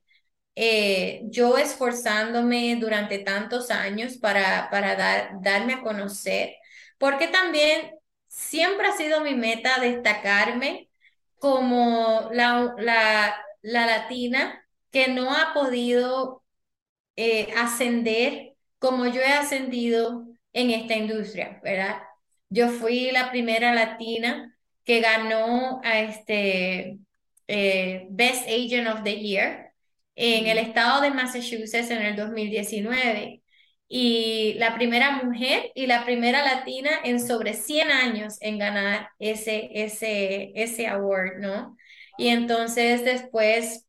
eh, yo esforzándome durante tantos años para, para dar, darme a conocer, porque también siempre ha sido mi meta destacarme como la, la, la latina que no ha podido eh, ascender como yo he ascendido en esta industria, ¿verdad? Yo fui la primera latina que ganó a este eh, Best Agent of the Year en el estado de Massachusetts en el 2019 y la primera mujer y la primera latina en sobre 100 años en ganar ese, ese, ese award, ¿no? Y entonces después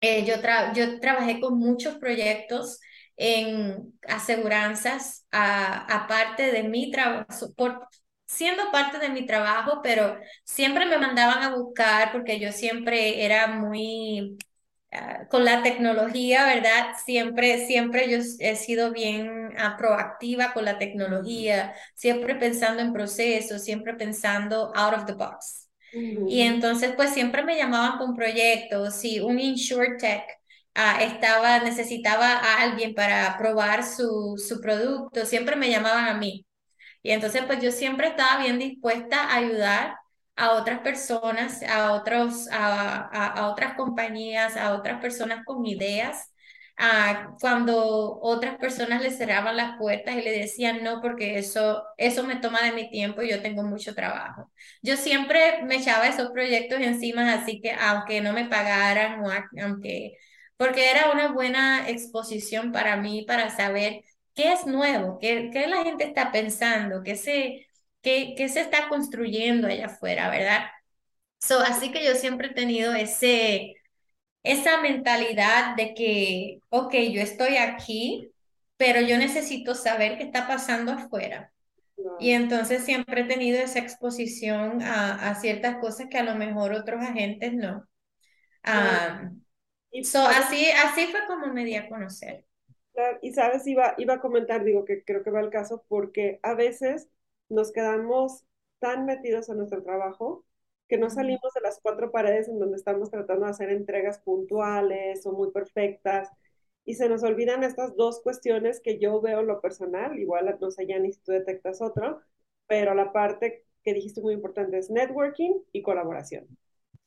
eh, yo, yo trabajé con muchos proyectos en aseguranzas, aparte de mi trabajo, siendo parte de mi trabajo, pero siempre me mandaban a buscar porque yo siempre era muy Ah, con la tecnología, ¿verdad? Siempre, siempre yo he sido bien uh, proactiva con la tecnología, siempre pensando en procesos, siempre pensando out of the box. Y entonces, pues siempre me llamaban con proyectos. Si un InsurTech uh, estaba, necesitaba a alguien para probar su, su producto, siempre me llamaban a mí. Y entonces, pues yo siempre estaba bien dispuesta a ayudar a otras personas, a, otros, a, a, otras compañías, a otras personas con ideas. cuando otras personas le cerraban las puertas y le decían no, porque eso, eso me toma de mi tiempo y yo tengo mucho trabajo. Yo siempre me echaba esos proyectos encima, así que aunque no me pagaran, o aunque, porque era una buena exposición para mí, para saber qué es nuevo, qué, qué la gente está pensando, qué se, qué, qué se está construyendo allá afuera, ¿verdad? So, así que yo siempre he tenido ese, esa mentalidad de que, ok, yo estoy aquí, pero yo necesito saber qué está pasando afuera. Y entonces siempre he tenido esa exposición a, a, ciertas cosas que a lo mejor otros agentes no. Um, so, así, así fue como me di a conocer. Y sabes, iba, iba a comentar, digo que creo que va el caso, porque a veces nos quedamos tan metidos en nuestro trabajo que no salimos de las cuatro paredes en donde estamos tratando de hacer entregas puntuales o muy perfectas y se nos olvidan estas dos cuestiones que yo veo en lo personal, igual no sé ya ni si tú detectas otro, pero la parte que dijiste muy importante es networking y colaboración.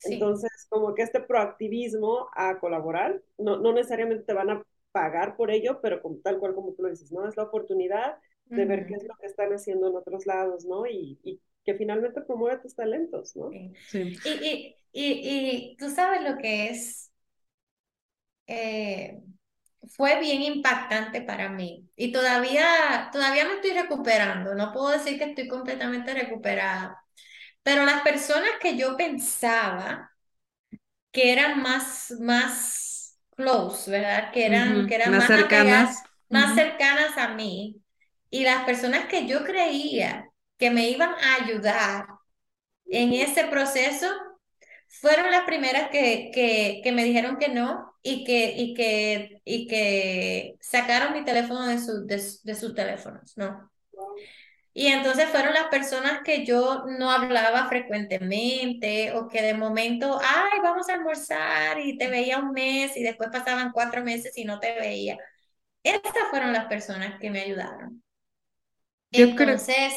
Entonces, como que este proactivismo a colaborar, no, no necesariamente te van a pagar por ello, pero como, tal cual como tú lo dices, ¿no? Es la oportunidad de ver qué es lo que están haciendo en otros lados, ¿no? Y, y que finalmente promueve tus talentos, ¿no? Sí. Y, y, y, tú sabes lo que es, eh, fue bien impactante para mí y todavía, todavía me estoy recuperando, no puedo decir que estoy completamente recuperada, pero las personas que yo pensaba que eran más, más close, ¿verdad? Que eran, que eran más, cercanas. más cercanas a mí, y las personas que yo creía que me iban a ayudar en ese proceso fueron las primeras que, que, que me dijeron que no y que, y que, y que sacaron mi teléfono de, su, de, sus teléfonos, ¿no? Y entonces fueron las personas que yo no hablaba frecuentemente o que de momento, ay, vamos a almorzar y te veía un mes y después pasaban cuatro meses y no te veía. Estas fueron las personas que me ayudaron. Entonces...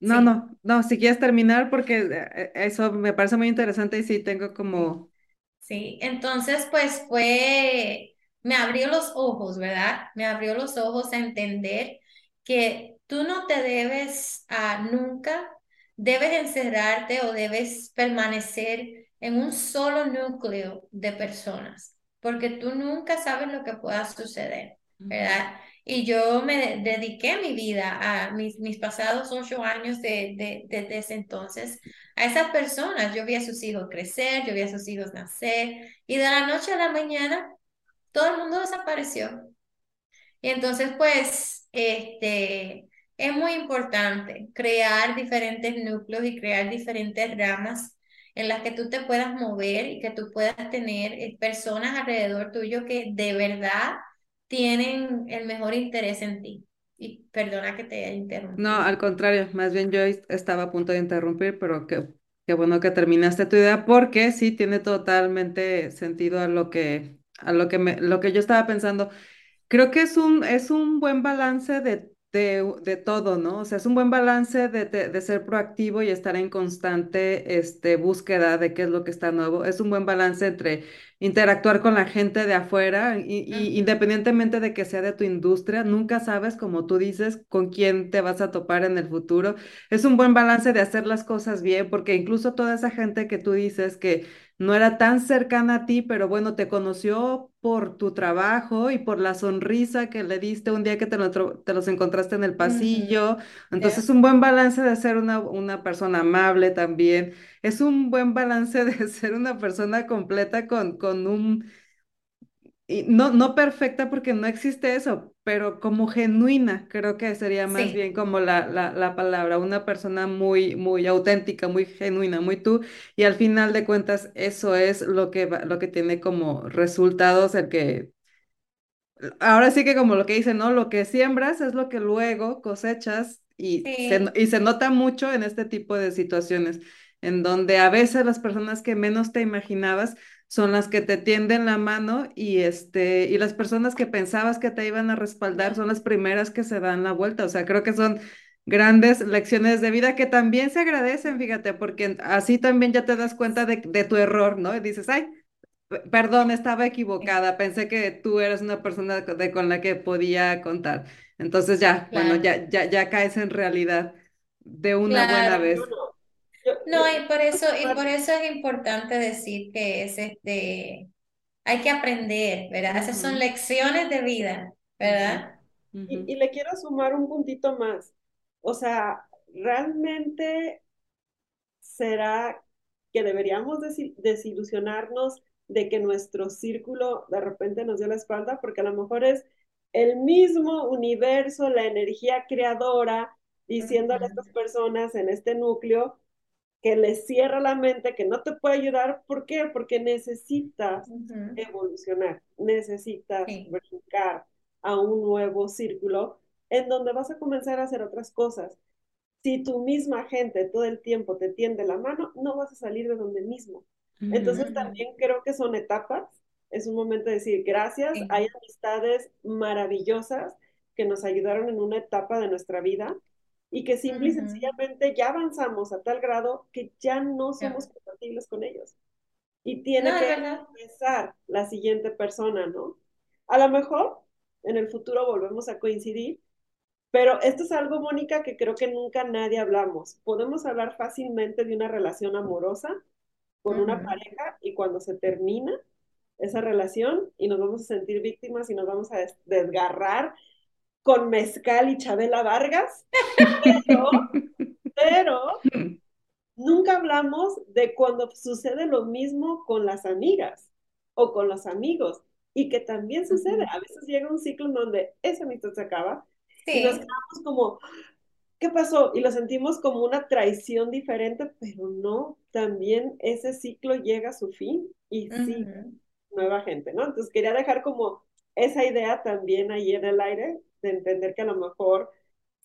No, no, no, si quieres terminar porque eh, eh, eso me parece muy interesante y sí tengo como... Sí, entonces pues fue, me abrió los ojos, ¿verdad? Me abrió los ojos a entender que tú no te debes a nunca, debes encerrarte o debes permanecer en un solo núcleo de personas, porque tú nunca sabes lo que pueda suceder, ¿verdad? Y yo me dediqué mi vida a mis, mis pasados ocho años de, de, desde ese entonces a esas personas. Yo vi a sus hijos crecer, yo vi a sus hijos nacer y de la noche a la mañana todo el mundo desapareció. Y entonces, pues, este, es muy importante crear diferentes núcleos y crear diferentes ramas en las que tú te puedas mover y que tú puedas tener eh, personas alrededor tuyo que de verdad tienen el mejor interés en ti. Y perdona que te haya interrumpido. No, al contrario, más bien yo estaba a punto de interrumpir, pero qué, qué bueno que terminaste tu idea, porque sí tiene totalmente sentido a lo que, a lo que, me, lo que yo estaba pensando. Creo que es un, es un buen balance de de, todo, ¿no? O sea, es un buen balance de, de, ser proactivo y estar en constante este, búsqueda de qué es lo que está nuevo. Es un buen balance entre interactuar con la gente de afuera y, independientemente de que sea de tu industria, nunca sabes, como tú dices, con quién te vas a topar en el futuro. Es un buen balance de hacer las cosas bien, porque incluso toda esa gente que tú dices que no era tan cercana a ti, pero bueno, te conoció por tu trabajo y por la sonrisa que le diste un día que te, te los encontraste en el pasillo. Entonces, es un buen balance de ser una, una persona amable también. Es un buen balance de ser una persona completa con, con un y no, no perfecta porque no existe eso, pero como genuina, creo que sería más bien como la, la, la, palabra, una persona muy, muy auténtica, muy genuina, muy tú, y al final de cuentas eso es lo que, lo que tiene como resultados el que, ahora sí que como lo que dice, ¿no? Lo que siembras es lo que luego cosechas y, se, y se nota mucho en este tipo de situaciones, en donde a veces las personas que menos te imaginabas, son las que te tienden la mano y este y las personas que pensabas que te iban a respaldar son las primeras que se dan la vuelta, o sea, creo que son grandes lecciones de vida que también se agradecen, fíjate, porque así también ya te das cuenta de, tu error, ¿no? Y dices, ay, perdón, estaba equivocada, pensé que tú eres una persona de, con la que podía contar. Entonces ya, bueno, ya, ya, ya caes en realidad de una buena vez. No, y por eso, y por eso es importante decir que es este, hay que aprender, ¿verdad? Esas son lecciones de vida, ¿verdad? y, le quiero sumar un puntito más. O sea, realmente será que deberíamos desilusionarnos de que nuestro círculo de repente nos dio la espalda, porque a lo mejor es el mismo universo, la energía creadora, diciéndole a estas personas en este núcleo, que le cierra la mente, que no te puede ayudar. ¿Por qué? Porque necesitas evolucionar, necesitas brincar a un nuevo círculo en donde vas a comenzar a hacer otras cosas. Si tu misma gente todo el tiempo te tiende la mano, no vas a salir de donde mismo. Entonces también creo que son etapas. Es un momento de decir gracias. Hay amistades maravillosas que nos ayudaron en una etapa de nuestra vida y que simple y sencillamente ya avanzamos a tal grado que ya no somos compatibles con ellos. Y tiene que empezar la siguiente persona, ¿no? A lo mejor en el futuro volvemos a coincidir, pero esto es algo, Mónica, que creo que nunca nadie hablamos. Podemos hablar fácilmente de una relación amorosa con una pareja y cuando se termina esa relación y nos vamos a sentir víctimas y nos vamos a desgarrar con Mezcal y Chabela Vargas, pero, nunca hablamos de cuando sucede lo mismo con las amigas o con los amigos y que también sucede. A veces llega un ciclo en donde esa amistad se acaba y nos quedamos como, ¿qué pasó? Y lo sentimos como una traición diferente, pero no, también ese ciclo llega a su fin y sí, nueva gente, ¿no? Entonces quería dejar como esa idea también ahí en el aire de entender que a lo mejor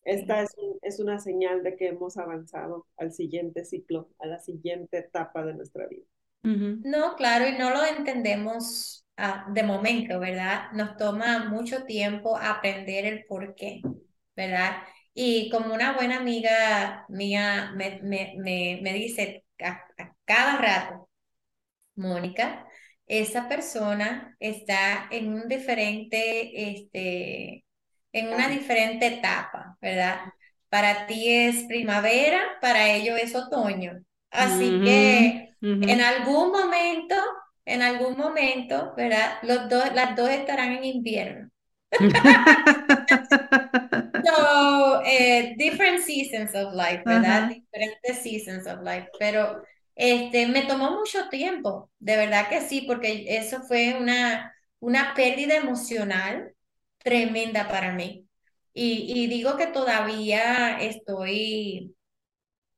esta es, es una señal de que hemos avanzado al siguiente ciclo, a la siguiente etapa de nuestra vida. No, claro, y no lo entendemos ah, de momento, ¿verdad? Nos toma mucho tiempo aprender el por qué, ¿verdad? Y como una buena amiga mía me, me, me, me dice a, cada rato, Mónica, esa persona está en un diferente este, en una diferente etapa, ¿verdad? Para ti es primavera, para ellos es otoño. Así que en algún momento, en algún momento, ¿verdad? Los dos, las dos estarán en invierno. so, eh, different seasons of life, ¿verdad? Diferentes seasons of life. Pero este, me tomó mucho tiempo, de verdad que sí, porque eso fue una, una pérdida emocional tremenda para mí. Y, digo que todavía estoy,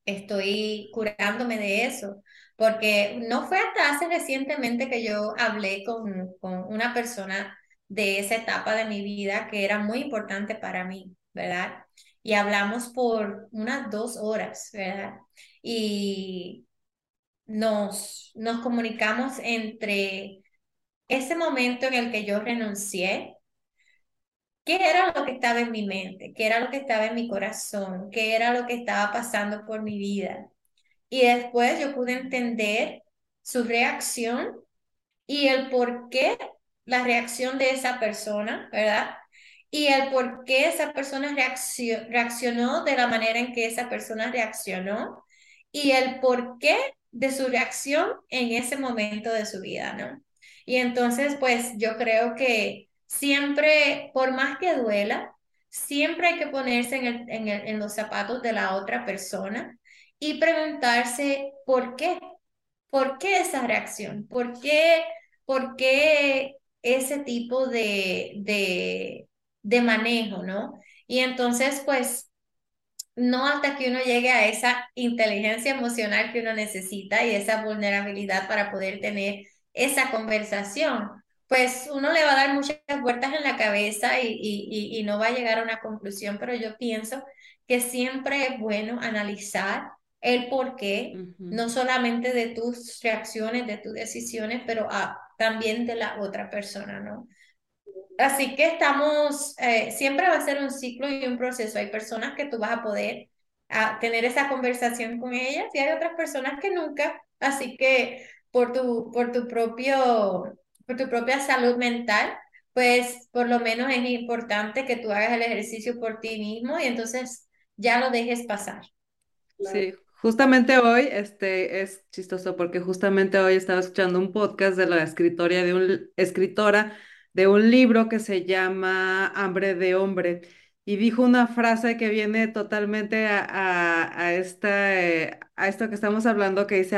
estoy curándome de eso, porque no fue hasta hace recientemente que yo hablé con, con una persona de esa etapa de mi vida que era muy importante para mí, ¿verdad? Y hablamos por unas dos horas, ¿verdad? Y nos, nos comunicamos entre ese momento en el que yo renuncié qué era lo que estaba en mi mente, qué era lo que estaba en mi corazón, qué era lo que estaba pasando por mi vida. Y después yo pude entender su reacción y el por qué la reacción de esa persona, ¿verdad? Y el por qué esa persona reaccionó de la manera en que esa persona reaccionó y el por qué de su reacción en ese momento de su vida, ¿no? Y entonces, pues yo creo que siempre, por más que duela, siempre hay que ponerse en, el, en, el, en los zapatos de la otra persona y preguntarse por qué, por qué esa reacción, por qué, por qué ese tipo de, de, de manejo, ¿no? Y entonces, pues, no hasta que uno llegue a esa inteligencia emocional que uno necesita y esa vulnerabilidad para poder tener esa conversación, pues uno le va a dar muchas vueltas en la cabeza y, y, y no va a llegar a una conclusión, pero yo pienso que siempre es bueno analizar el por qué, no solamente de tus reacciones, de tus decisiones, pero también de la otra persona, ¿no? Así que estamos, eh, siempre va a ser un ciclo y un proceso. Hay personas que tú vas a poder a, tener esa conversación con ellas y hay otras personas que nunca. Así que por tu, por tu propio, por tu propia salud mental, pues por lo menos es importante que tú hagas el ejercicio por ti mismo y entonces ya lo dejes pasar. Sí, Justamente hoy, este, es chistoso porque justamente hoy estaba escuchando un podcast de la escritora de un, escritora de un libro que se llama Hambre de Hombre y dijo una frase que viene totalmente a, a, esta, eh, a esto que estamos hablando, que dice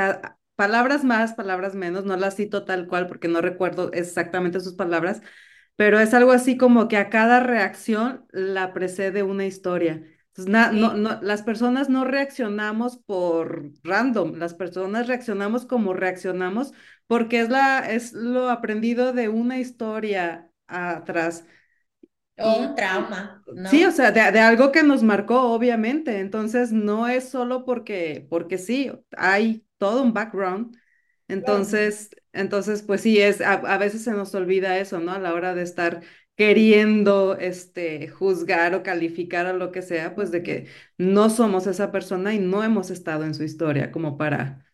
palabras más, palabras menos, no las cito tal cual porque no recuerdo exactamente sus palabras, pero es algo así como que a cada reacción la precede una historia. Entonces, no, no, las personas no reaccionamos por random, las personas reaccionamos como reaccionamos porque es, la, es lo aprendido de una historia atrás. O un trauma, ¿no? Sí, o sea, de, de, algo que nos marcó, obviamente. Entonces, no es solo porque, porque sí, hay todo un background. Entonces, entonces, pues sí, es, a, a, veces se nos olvida eso, ¿no? A la hora de estar queriendo este, juzgar o calificar o lo que sea, pues de que no somos esa persona y no hemos estado en su historia como para,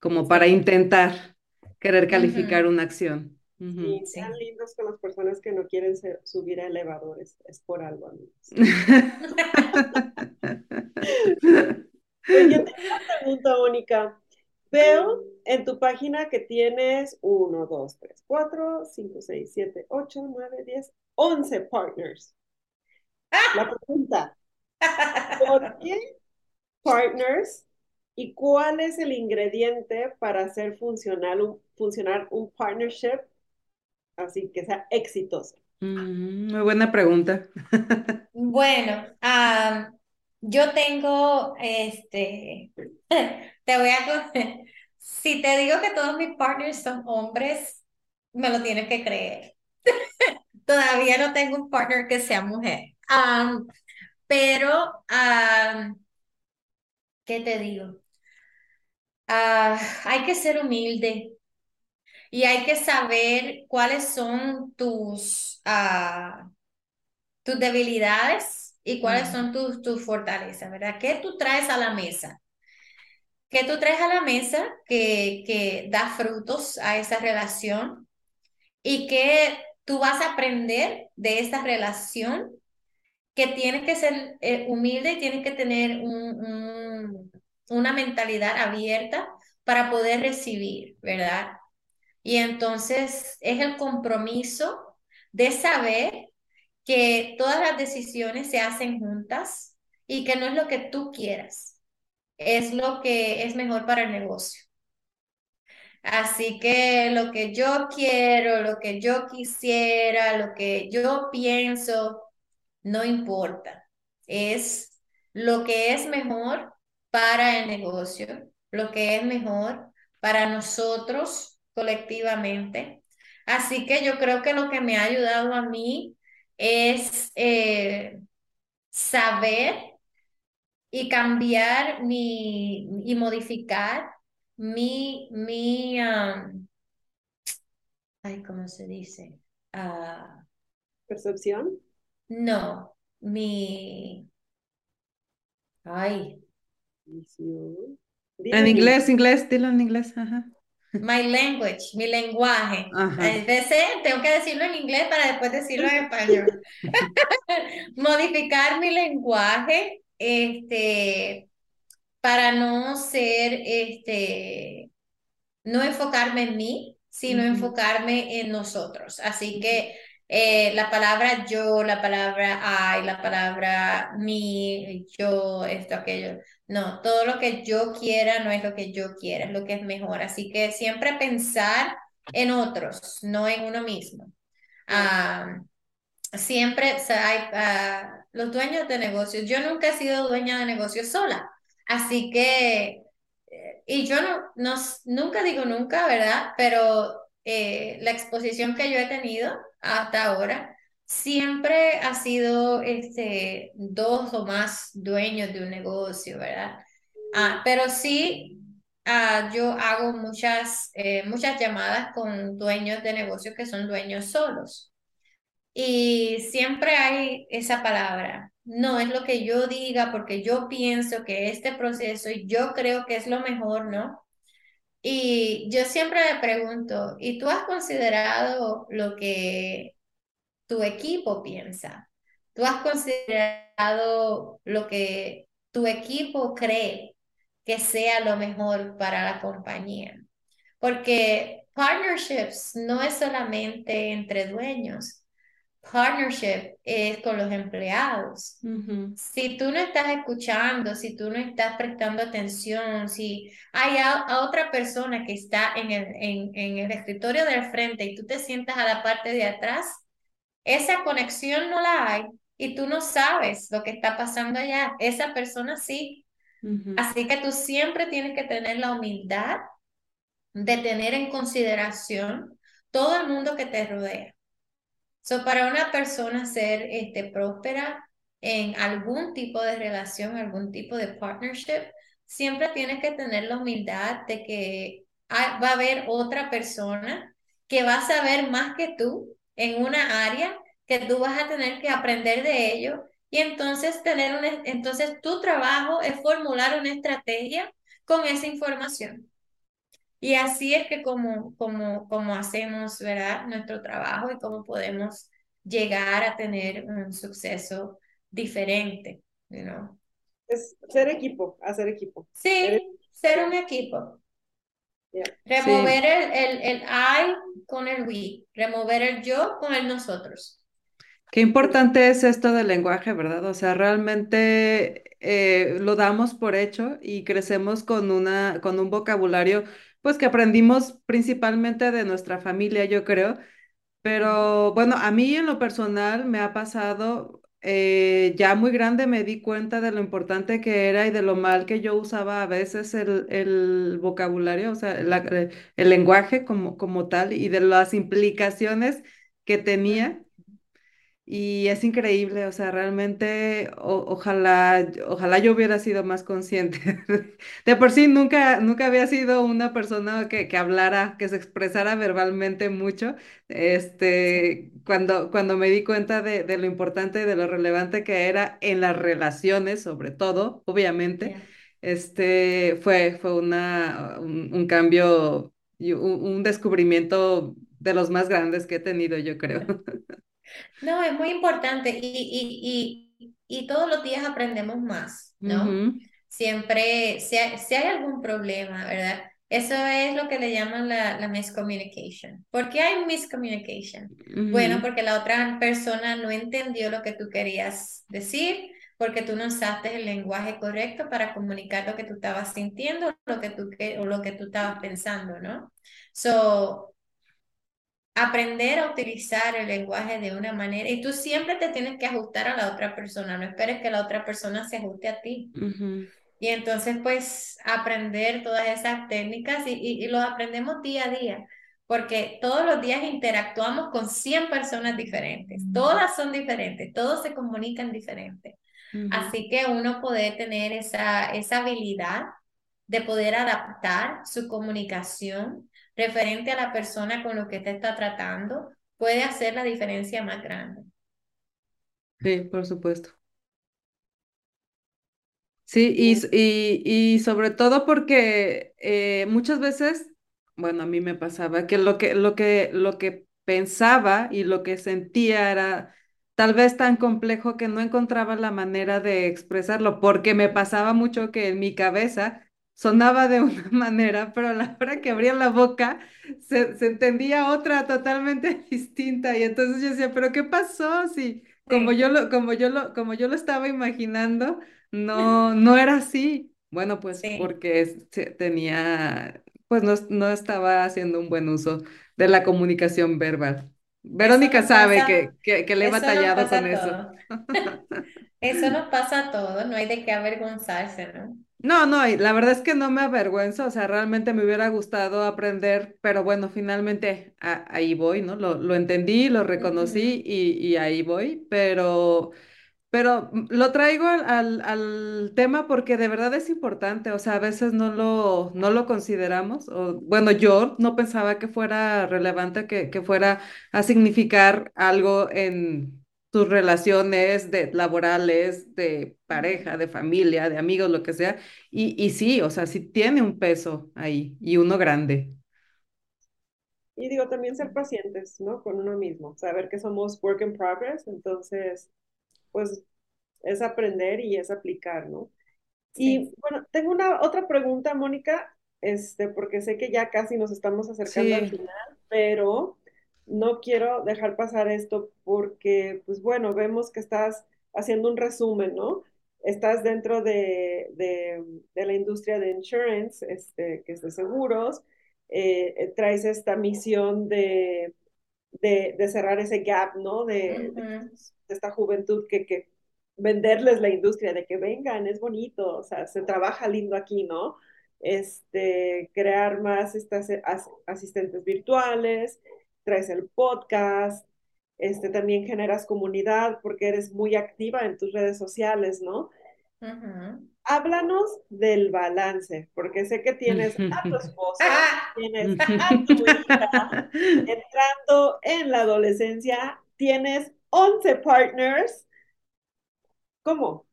como para intentar querer calificar una acción. Y sean lindos con las personas que no quieren subir a elevadores, es por algo. Pues yo tengo una pregunta, Mónica. Veo en tu página que tienes 1, 2, 3, 4, 5, 6, 7, 8, 9, 10, 11 partners. La pregunta, ¿por qué partners y cuál es el ingrediente para hacer funcionar un, funcionar un partnership así que sea exitoso? Mm, muy buena pregunta. bueno, yo tengo, este, te voy a, si te digo que todos mis partners son hombres, me lo tienes que creer. Todavía no tengo un partner que sea mujer. pero, ¿qué te digo? Ah, hay que ser humilde y hay que saber cuáles son tus, uh, tus debilidades y cuáles son tus, tus fortalezas, ¿verdad? ¿Qué tú traes a la mesa? ¿Qué tú traes a la mesa que, que da frutos a esa relación? ¿Y qué tú vas a aprender de esta relación que tienes que ser eh, humilde y tienes que tener una mentalidad abierta para poder recibir, ¿verdad? Y entonces es el compromiso de saber que todas las decisiones se hacen juntas y que no es lo que tú quieras, es lo que es mejor para el negocio. Así que lo que yo quiero, lo que yo quisiera, lo que yo pienso, no importa. Es lo que es mejor para el negocio, lo que es mejor para nosotros colectivamente. Así que yo creo que lo que me ha ayudado a mí es eh, saber y cambiar mi, y modificar mi, mi, ay, ¿cómo se dice? Uh, ¿Percepción? No, mi... Ay. En inglés, inglés, dilo en inglés, ajá. My language, mi lenguaje. A veces tengo que decirlo en inglés para después decirlo en español. Modificar mi lenguaje, este, para no ser, este, no enfocarme en mí, sino enfocarme en nosotros. Así que eh, la palabra yo, la palabra I, la palabra mi, yo, esto, aquello. No, todo lo que yo quiera no es lo que yo quiera, es lo que es mejor. Así que siempre pensar en otros, no en uno mismo. Ah, siempre hay, ah, los dueños de negocios, yo nunca he sido dueña de negocios sola, así que, eh, y yo no, no, nunca digo nunca, ¿verdad? Pero eh, la exposición que yo he tenido hasta ahora siempre ha sido este, dos o más dueños de un negocio, ¿verdad? Ah, pero sí, ah, yo hago muchas, eh, muchas llamadas con dueños de negocios que son dueños solos. Y siempre hay esa palabra, no es lo que yo diga porque yo pienso que este proceso yo creo que es lo mejor, ¿no? Y yo siempre me pregunto, ¿y tú has considerado lo que tu equipo piensa? ¿Tú has considerado lo que tu equipo cree que sea lo mejor para la compañía? Porque partnerships no es solamente entre dueños, partnership es con los empleados. Si tú no estás escuchando, si tú no estás prestando atención, si hay a, otra persona que está en el, en, en el escritorio del frente y tú te sientas a la parte de atrás, esa conexión no la hay y tú no sabes lo que está pasando allá. Esa persona sí. Así que tú siempre tienes que tener la humildad de tener en consideración todo el mundo que te rodea. So, para una persona ser este, próspera en algún tipo de relación, algún tipo de partnership, siempre tienes que tener la humildad de que va a haber otra persona que va a saber más que tú en una área que tú vas a tener que aprender de ello y entonces tener un, entonces tu trabajo es formular una estrategia con esa información. Y así es que como, como, como hacemos, ¿verdad? Nuestro trabajo y cómo podemos llegar a tener un suceso diferente, ¿no? Es ser equipo, hacer equipo. Sí, ser un equipo. Remover el, el, el I con el we, remover el yo con el nosotros. Qué importante es esto del lenguaje, ¿verdad? O sea, realmente eh, lo damos por hecho y crecemos con, una, con un vocabulario, pues que aprendimos principalmente de nuestra familia, yo creo. Pero bueno, a mí en lo personal me ha pasado, eh, ya muy grande me di cuenta de lo importante que era y de lo mal que yo usaba a veces el, el vocabulario, o sea, el, el lenguaje como, como tal y de las implicaciones que tenía. Y es increíble, o sea, realmente ojalá, ojalá yo hubiera sido más consciente. De por sí nunca, nunca había sido una persona que, que hablara, que se expresara verbalmente mucho. Este, cuando, cuando me di cuenta de, de, lo importante y de lo relevante que era en las relaciones, sobre todo, obviamente, este, fue, fue una, un, cambio y un, un descubrimiento de los más grandes que he tenido, yo creo. No, es muy importante y, y, y, y todos los días aprendemos más, ¿no? Siempre, si hay, si hay, algún problema, ¿verdad? Eso es lo que le llaman la, la miscommunication. ¿Por qué hay miscommunication? Bueno, porque la otra persona no entendió lo que tú querías decir, porque tú no usaste el lenguaje correcto para comunicar lo que tú estabas sintiendo lo que tú, o lo que tú estabas pensando, ¿no? So, aprender a utilizar el lenguaje de una manera y tú siempre te tienes que ajustar a la otra persona, no esperes que la otra persona se ajuste a ti. Y entonces pues aprender todas esas técnicas y, y, los aprendemos día a día, porque todos los días interactuamos con 100 personas diferentes, todas son diferentes, todos se comunican diferente. Así que uno puede tener esa, esa habilidad de poder adaptar su comunicación referente a la persona con lo que te está tratando puede hacer la diferencia más grande. Sí, por supuesto. Sí, y, y, sobre todo porque eh, muchas veces, bueno, a mí me pasaba que lo que, lo que, lo que pensaba y lo que sentía era tal vez tan complejo que no encontraba la manera de expresarlo, porque me pasaba mucho que en mi cabeza sonaba de una manera, pero a la hora que abría la boca se, se entendía otra totalmente distinta. Y entonces yo decía, ¿pero qué pasó? Si como yo lo, como yo lo, como yo lo estaba imaginando no, no era así. Bueno, pues porque tenía, pues no, no, estaba haciendo un buen uso de la comunicación verbal. Verónica sabe que, que, le he batallado con eso. eso nos pasa a todos, no hay de qué avergonzarse, ¿no? No, no, la verdad es que no me avergüenzo, o sea, realmente me hubiera gustado aprender, pero bueno, finalmente ahí voy, ¿no? Lo, lo entendí, lo reconocí y, y ahí voy, pero pero mm, lo traigo al, al, tema porque de verdad es importante, o sea, a veces no lo, no lo consideramos, o bueno, yo no pensaba que fuera relevante, que, que fuera a significar algo en tus relaciones de, laborales, de pareja, de familia, de amigos, lo que sea, y, y sí, o sea, sí tiene un peso ahí y uno grande. Y digo, también ser pacientes, ¿no? Con uno mismo, saber que somos work in progress, entonces pues es aprender y es aplicar, ¿no? Y bueno, tengo una otra pregunta, Mónica, este, porque sé que ya casi nos estamos acercando al final, pero no quiero dejar pasar esto porque, pues bueno, vemos que estás haciendo un resumen, ¿no? Estás dentro de, de, la industria de insurance, este, que es de seguros, eh, eh, traes esta misión de, de, cerrar ese gap, ¿no? De, esta juventud que, que venderles la industria de que vengan, es bonito, o sea, se trabaja lindo aquí, ¿no? Este, crear más estas asistentes virtuales, traes el podcast, este, también generas comunidad porque eres muy activa en tus redes sociales, ¿no? Háblanos del balance, porque sé que tienes a tu esposa, tienes a tu hija, entrando en la adolescencia, tienes 11 partners. ¿Cómo?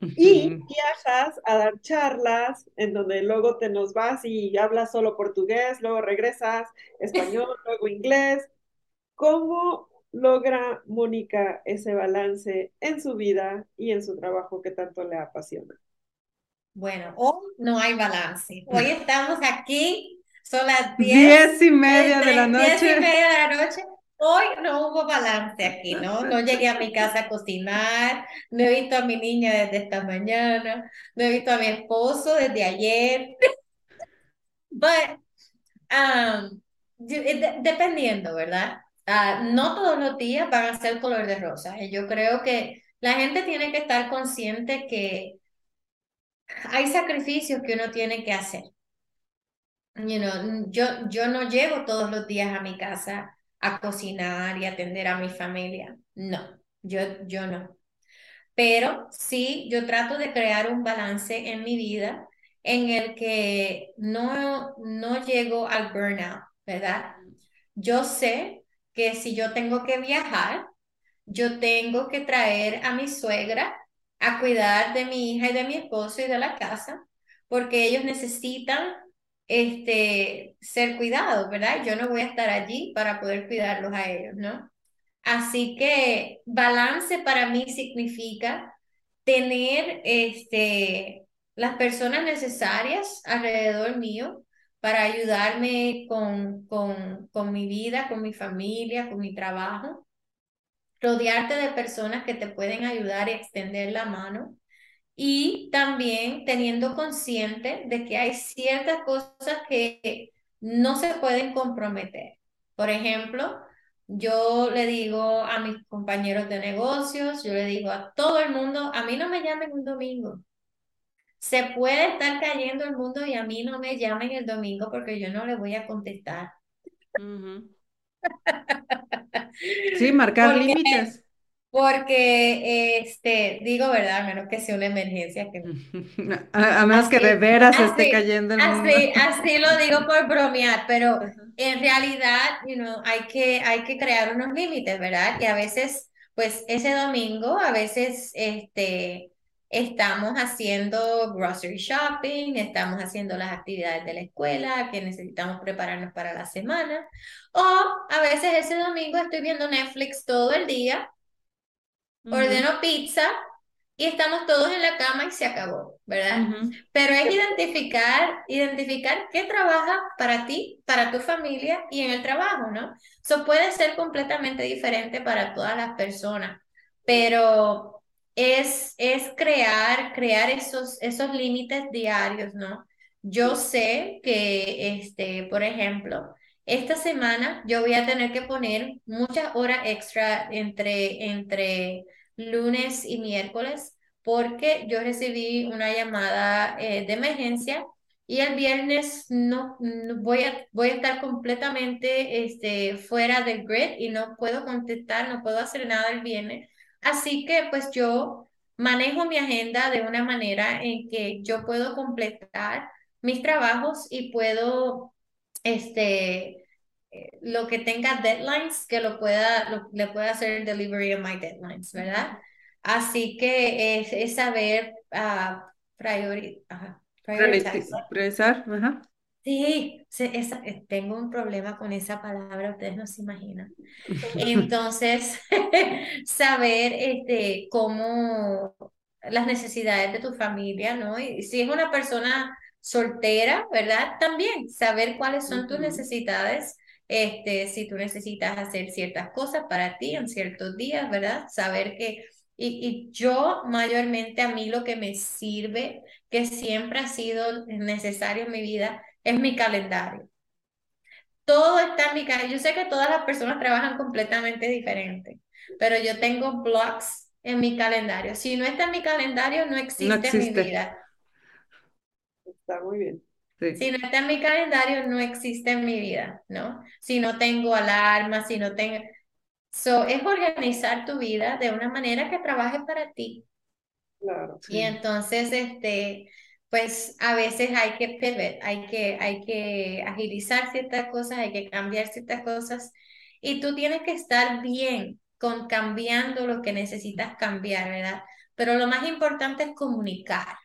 Y viajas a dar charlas en donde luego te nos vas y hablas solo portugués, luego regresas español, luego inglés. ¿Cómo logra Mónica ese balance en su vida y en su trabajo que tanto le apasiona? Bueno, hoy no hay balance. Hoy estamos aquí, son las diez, y media de la noche. Diez y media de la noche. Hoy no hubo balance aquí, ¿no? No llegué a mi casa a cocinar, no he visto a mi niña desde esta mañana, no he visto a mi esposo desde ayer. But, um, dependiendo, ¿verdad? Ah, no todos los días van a ser color de rosa. Yo creo que la gente tiene que estar consciente que hay sacrificios que uno tiene que hacer. You know, yo, yo no llego todos los días a mi casa a cocinar y atender a mi familia. No, yo, yo no. Pero sí, yo trato de crear un balance en mi vida en el que no, no llego al burnout, ¿verdad? Yo sé que si yo tengo que viajar, yo tengo que traer a mi suegra a cuidar de mi hija y de mi esposo y de la casa, porque ellos necesitan este, ser cuidados, ¿verdad? Yo no voy a estar allí para poder cuidarlos a ellos, ¿no? Así que balance para mí significa tener este, las personas necesarias alrededor mío para ayudarme con, con, con mi vida, con mi familia, con mi trabajo rodearte de personas que te pueden ayudar y extender la mano y también teniendo consciente de que hay ciertas cosas que no se pueden comprometer. Por ejemplo, yo le digo a mis compañeros de negocios, yo le digo a todo el mundo, a mí no me llamen un domingo. Se puede estar cayendo el mundo y a mí no me llamen el domingo porque yo no le voy a contestar. Sí, marcar límites. Porque, este, digo verdad, a menos que sea una emergencia. Que... A, menos que de veras esté cayendo el mundo. Así, así lo digo por bromear, pero en realidad, you know, hay que, hay que crear unos límites, ¿verdad? Y a veces, pues ese domingo a veces este, estamos haciendo grocery shopping, estamos haciendo las actividades de la escuela que necesitamos prepararnos para la semana, o a veces ese domingo estoy viendo Netflix todo el día, ordeno pizza y estamos todos en la cama y se acabó, ¿verdad? Pero es identificar, identificar qué trabaja para ti, para tu familia y en el trabajo, ¿no? Eso puede ser completamente diferente para todas las personas, pero es, es crear, crear esos, esos límites diarios, ¿no? Yo sé que, este, por ejemplo, esta semana yo voy a tener que poner muchas horas extra entre, entre lunes y miércoles porque yo recibí una llamada eh, de emergencia y el viernes no, voy, a, voy a estar completamente este, fuera del grid y no puedo contestar, no puedo hacer nada el viernes. Así que pues yo manejo mi agenda de una manera en que yo puedo completar mis trabajos y puedo, este, eh, lo que tenga deadlines, que lo pueda, le pueda hacer delivery of my deadlines, ¿verdad? Así que es, saber uh, priorizar. Priorizar, ajá. Sí, eh, tengo un problema con esa palabra, ustedes no se imaginan. Entonces, saber este, cómo las necesidades de tu familia, ¿no? Y si es una persona soltera, ¿verdad? También saber cuáles son tus necesidades, este, si tú necesitas hacer ciertas cosas para ti en ciertos días, ¿verdad? Saber que y, yo mayormente a mí lo que me sirve, que siempre ha sido necesario en mi vida, es mi calendario. Todo está en mi calendario. Yo sé que todas las personas trabajan completamente diferente, pero yo tengo blocks en mi calendario. Si no está en mi calendario, no existe, en mi vida. Está muy bien. Si no está en mi calendario, no existe en mi vida, ¿no? Si no tengo alarmas, si no tengo... So, es organizar tu vida de una manera que trabaje para ti. Claro. Y entonces, este, pues a veces hay que pivot, hay que, hay que agilizar ciertas cosas, hay que cambiar ciertas cosas. Y tú tienes que estar bien con cambiando lo que necesitas cambiar, ¿verdad? Pero lo más importante es comunicar.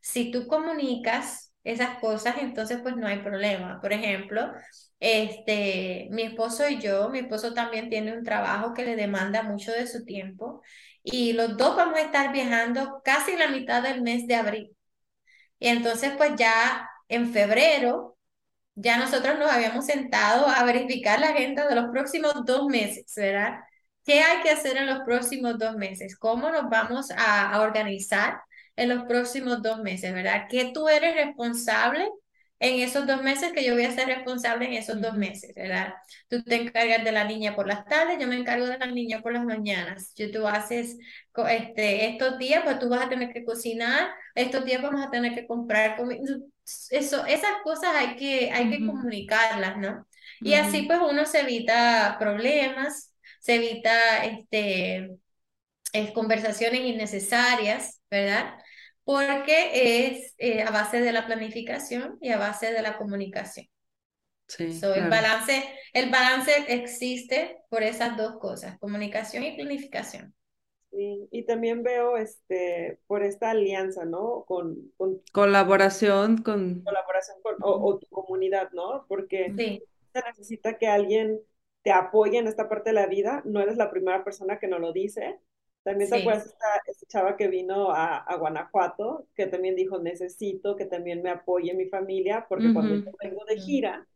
Si tú comunicas esas cosas, entonces pues no hay problema. Por ejemplo, este, mi esposo y yo, mi esposo también tiene un trabajo que le demanda mucho de su tiempo y los dos vamos a estar viajando casi la mitad del mes de abril. Y entonces pues ya en febrero, ya nosotros nos habíamos sentado a verificar la agenda de los próximos dos meses, ¿verdad? ¿Qué hay que hacer en los próximos dos meses? ¿Cómo nos vamos a, a organizar en los próximos dos meses, ¿verdad? ¿Qué tú eres responsable en esos dos meses que yo voy a ser responsable en esos dos meses, ¿verdad? Tú te encargas de la niña por las tardes, yo me encargo de la niña por las mañanas. Yo tú haces este, estos días, pues tú vas a tener que cocinar, estos días vamos a tener que comprar comida. Eso, esas cosas hay que, hay que comunicarlas, ¿no? Y así pues uno se evita problemas, se evita este, es, conversaciones innecesarias, ¿verdad? Porque es eh, a base de la planificación y a base de la comunicación. Sí, el, balance, el balance existe por esas dos cosas, comunicación y planificación. Sí, y también veo este, por esta alianza, ¿no? Con, con colaboración con... Colaboración con, o, tu comunidad, ¿no? Porque se necesita que alguien te apoye en esta parte de la vida, no eres la primera persona que nos lo dice, también te acuerdas esta, esta, chava que vino a, a, Guanajuato, que también dijo, necesito que también me apoye mi familia, porque cuando yo vengo de gira,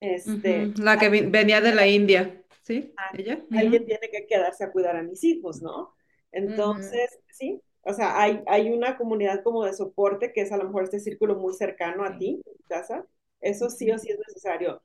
este... La que venía de la India, ¿sí? Ah, ¿Ella? Alguien tiene que quedarse a cuidar a mis hijos, ¿no? Entonces, sí, o sea, hay, hay una comunidad como de soporte que es a lo mejor este círculo muy cercano a ti, en casa. Eso sí o sí es necesario.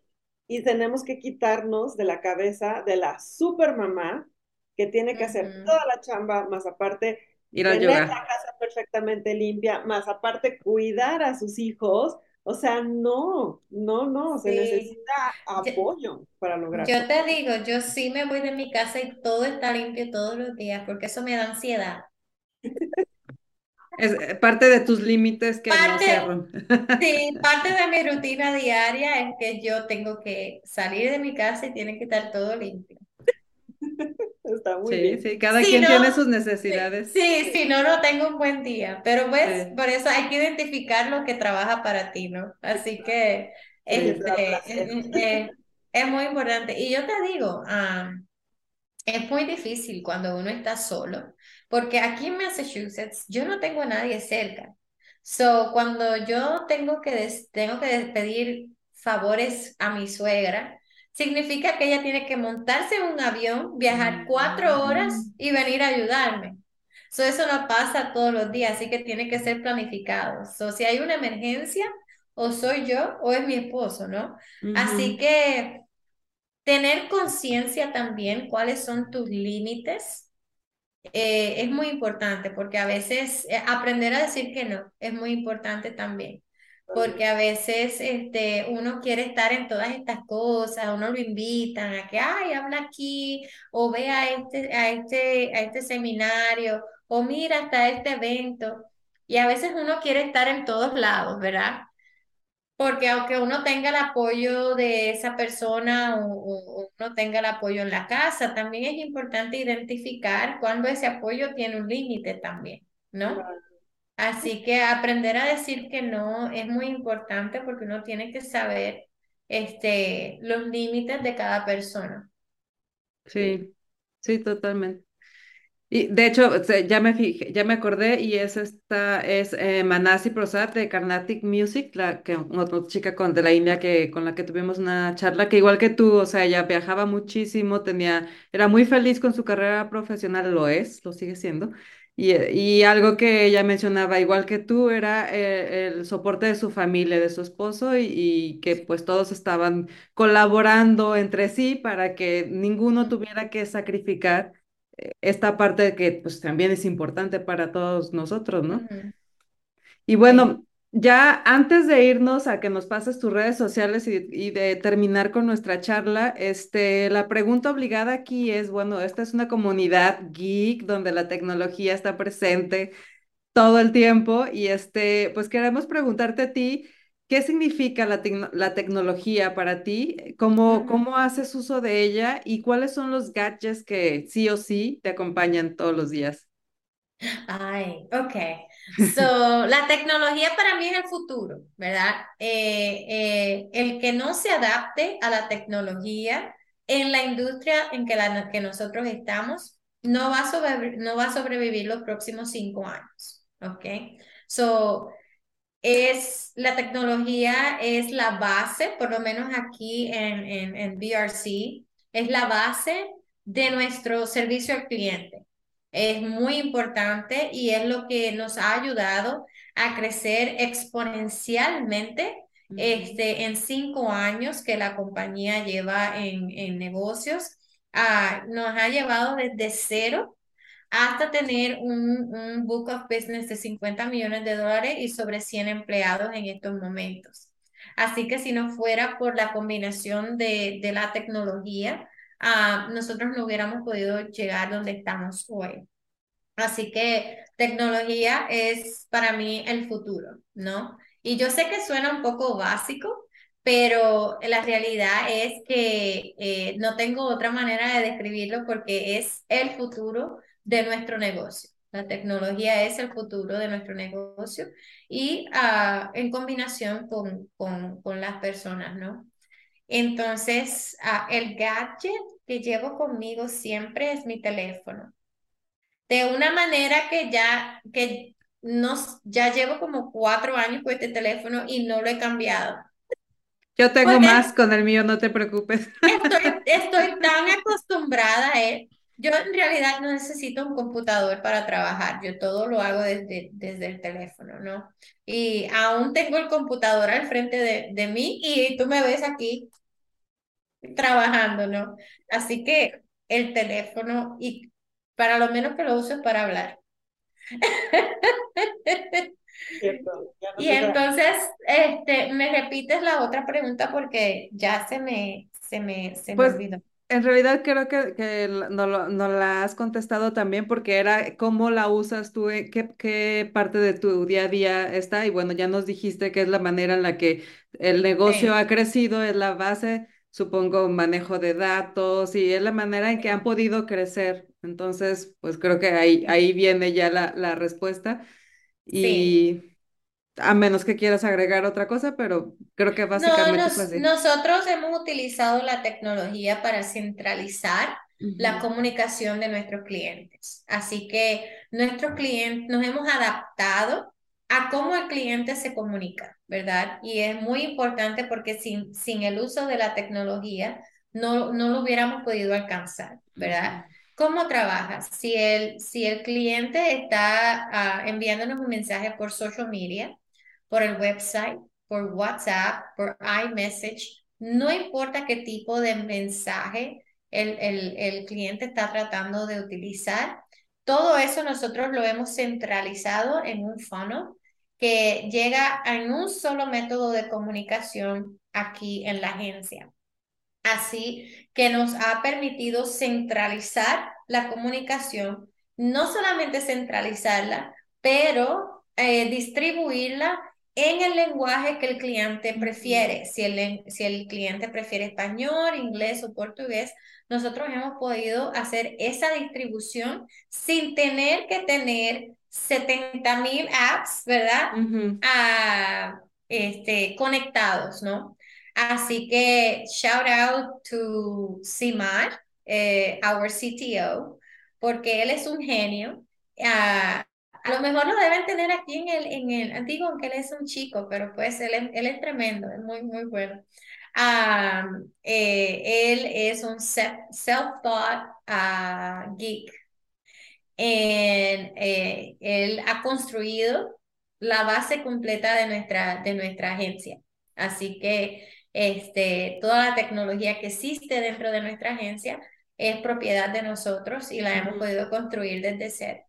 Y tenemos que quitarnos de la cabeza de la super mamá que tiene que hacer toda la chamba, más aparte tener la casa perfectamente limpia, más aparte cuidar a sus hijos. O sea, no, no, no, se necesita apoyo para lograrlo. Yo te digo, yo sí me voy de mi casa y todo está limpio todos los días porque eso me da ansiedad. Es eh, parte de tus límites que parte, no Sí, parte de mi rutina diaria es que yo tengo que salir de mi casa y tiene que estar todo limpio. Está muy bien. Sí, cada quien tiene sus necesidades. Sí, si no, no tengo un buen día, pero pues por eso hay que identificar lo que trabaja para ti, ¿no? Así que este, eh, es muy importante. Y yo te digo, es muy difícil cuando uno está solo, porque aquí en Massachusetts yo no tengo a nadie cerca. So, cuando yo tengo que, tengo que pedir favores a mi suegra, significa que ella tiene que montarse en un avión, viajar cuatro horas y venir a ayudarme. So, eso no pasa todos los días, así que tiene que ser planificado. So, si hay una emergencia, o soy yo o es mi esposo, ¿no? Así que tener conciencia también cuáles son tus límites eh, es muy importante porque a veces eh, aprender a decir que no es muy importante también. Porque a veces este, uno quiere estar en todas estas cosas, uno lo invitan a que, ay, habla aquí, o ve a este, a este, a este seminario, o mira hasta este evento. Y a veces uno quiere estar en todos lados, ¿verdad? Porque aunque uno tenga el apoyo de esa persona o, uno tenga el apoyo en la casa, también es importante identificar cuándo ese apoyo tiene un límite también, ¿no? Así que aprender a decir que no es muy importante porque uno tiene que saber este, los límites de cada persona. Sí, sí, totalmente. Y de hecho, ya me fijé, ya me acordé, y es esta, es eh, Manasi Prasad de Carnatic Music, la que otra chica con, de la India que, con la que tuvimos una charla, que igual que tú, o sea, ella viajaba muchísimo, tenía, era muy feliz con su carrera profesional, lo es, lo sigue siendo. Y, y algo que ella mencionaba, igual que tú, era eh, el soporte de su familia, de su esposo, y, y, que pues todos estaban colaborando entre sí para que ninguno tuviera que sacrificar esta parte que pues también es importante para todos nosotros, ¿no? Y bueno, ya antes de irnos a que nos pases tus redes sociales y, de terminar con nuestra charla, este, la pregunta obligada aquí es, bueno, esta es una comunidad geek donde la tecnología está presente todo el tiempo y este, pues queremos preguntarte a ti, ¿Qué significa la, la tecnología para ti? ¿Cómo, ¿Cómo haces uso de ella? ¿Y cuáles son los gadgets que sí o sí te acompañan todos los días? Ay, ok. So, la tecnología para mí es el futuro, ¿verdad? Eh, eh, el que no se adapte a la tecnología en la industria en que, la, que nosotros estamos, no va, a no va a sobrevivir los próximos cinco años, ¿ok? So, es la tecnología es la base, por lo menos aquí en, en, en BRC, es la base de nuestro servicio al cliente. Es muy importante y es lo que nos ha ayudado a crecer exponencialmente este, en cinco años que la compañía lleva en, en negocios. Ah, nos ha llevado desde cero hasta tener un, un book of business de 50 millones de dólares y sobre 100 empleados en estos momentos. Así que si no fuera por la combinación de, de la tecnología, uh, nosotros no hubiéramos podido llegar donde estamos hoy. Así que tecnología es para mí el futuro, ¿no? Y yo sé que suena un poco básico, pero la realidad es que eh, no tengo otra manera de describirlo porque es el futuro de nuestro negocio. La tecnología es el futuro de nuestro negocio y uh, en combinación con, con, con, las personas, ¿no? Entonces, uh, el gadget que llevo conmigo siempre es mi teléfono. De una manera que ya, que nos, ya llevo como cuatro años con este teléfono y no lo he cambiado. Yo tengo más con el mío, no te preocupes. Estoy, estoy tan acostumbrada a él yo en realidad no necesito un computador para trabajar, yo todo lo hago desde, desde el teléfono, ¿no? Y aún tengo el computador al frente de, de mí y tú me ves aquí trabajando, ¿no? Así que el teléfono, y para lo menos que lo uso es para hablar. y entonces, este, me repites la otra pregunta porque ya se me, se me, se me pues, olvidó. En realidad creo que, que no, no, la has contestado también porque era cómo la usas tú, eh, qué, qué parte de tu día a día está y bueno, ya nos dijiste que es la manera en la que el negocio ha crecido, es la base, supongo, manejo de datos y es la manera en que han podido crecer. Entonces, pues creo que ahí, ahí viene ya la, la respuesta. Y a menos que quieras agregar otra cosa, pero creo que básicamente no, Nosotros hemos utilizado la tecnología para centralizar la comunicación de nuestros clientes. Así que nuestros clientes nos hemos adaptado a cómo el cliente se comunica, ¿verdad? Y es muy importante porque sin, sin el uso de la tecnología no, no lo hubiéramos podido alcanzar, ¿verdad? ¿Cómo trabajas? Si el, si el cliente está ah, enviándonos un mensaje por social media, por el website, por WhatsApp, por iMessage, no importa qué tipo de mensaje el, el, el cliente está tratando de utilizar, todo eso nosotros lo hemos centralizado en un funnel que llega en un solo método de comunicación aquí en la agencia. Así que nos ha permitido centralizar la comunicación, no solamente centralizarla, pero eh, distribuirla en el lenguaje que el cliente prefiere. Si el, si el cliente prefiere español, inglés o portugués, nosotros hemos podido hacer esa distribución sin tener que tener 70 mil apps, ¿verdad? Ah, este, conectados, ¿no? Así que shout out to Simar, eh, our CTO, porque él es un genio. Ah, a lo mejor lo deben tener aquí en el, en el, digo que él es un chico, pero pues él, él es tremendo, es muy, muy bueno. Eh, él es un self-taught uh, geek. Eh, él ha construido la base completa de nuestra, de nuestra agencia. Así que este, toda la tecnología que existe dentro de nuestra agencia es propiedad de nosotros y la hemos podido construir desde cero.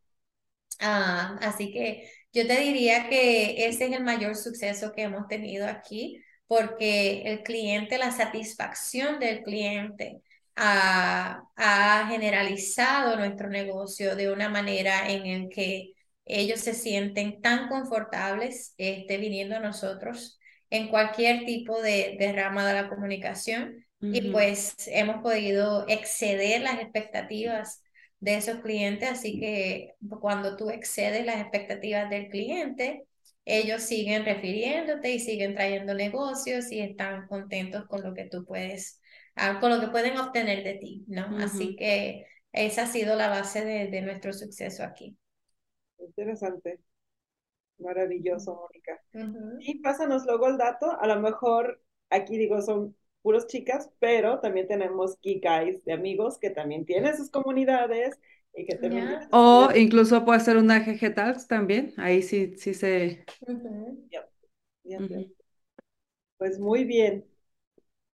Ah, así que yo te diría que ese es el mayor suceso que hemos tenido aquí, porque el cliente, la satisfacción del cliente ha, ha generalizado nuestro negocio de una manera en el que ellos se sienten tan confortables este, viniendo a nosotros en cualquier tipo de, de rama de la comunicación. Y pues hemos podido exceder las expectativas de esos clientes, así que cuando tú excedes las expectativas del cliente, ellos siguen refiriéndote y siguen trayendo negocios y están contentos con lo que tú puedes, ah, con lo que pueden obtener de ti, ¿no? Así que esa ha sido la base de, de nuestro suceso aquí. Interesante. Maravilloso, Mónica. Y pásanos luego el dato, a lo mejor aquí digo son puros chicas, pero también tenemos geek guys de amigos que también tienen sus comunidades y que también O incluso puede ser una GG Talks también, ahí sí, sí se... Pues muy bien.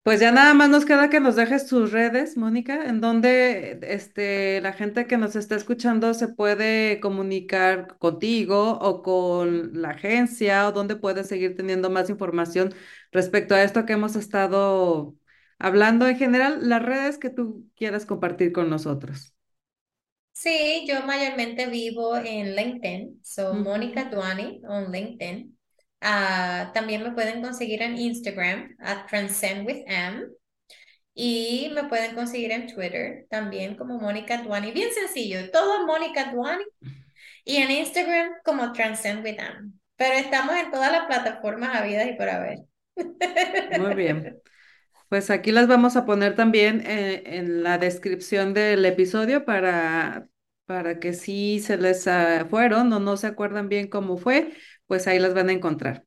Pues ya nada más nos queda que nos dejes tus redes, Mónica, en donde este, la gente que nos está escuchando se puede comunicar contigo o con la agencia o donde puede seguir teniendo más información respecto a esto que hemos estado hablando en general, las redes que tú quieras compartir con nosotros. Sí, yo mayormente vivo en LinkedIn, so Mónica Duani on LinkedIn. Ah, también me pueden conseguir en Instagram, at Transcend with M. Y me pueden conseguir en Twitter también como Mónica Duani. Bien sencillo, todo Mónica Duani. Y en Instagram como Transcend with M. Pero estamos en todas las plataformas habidas y por haber. Muy bien. Pues aquí las vamos a poner también eh, en la descripción del episodio para, para que si se les ah, fueron o no se acuerdan bien cómo fue, pues ahí las van a encontrar.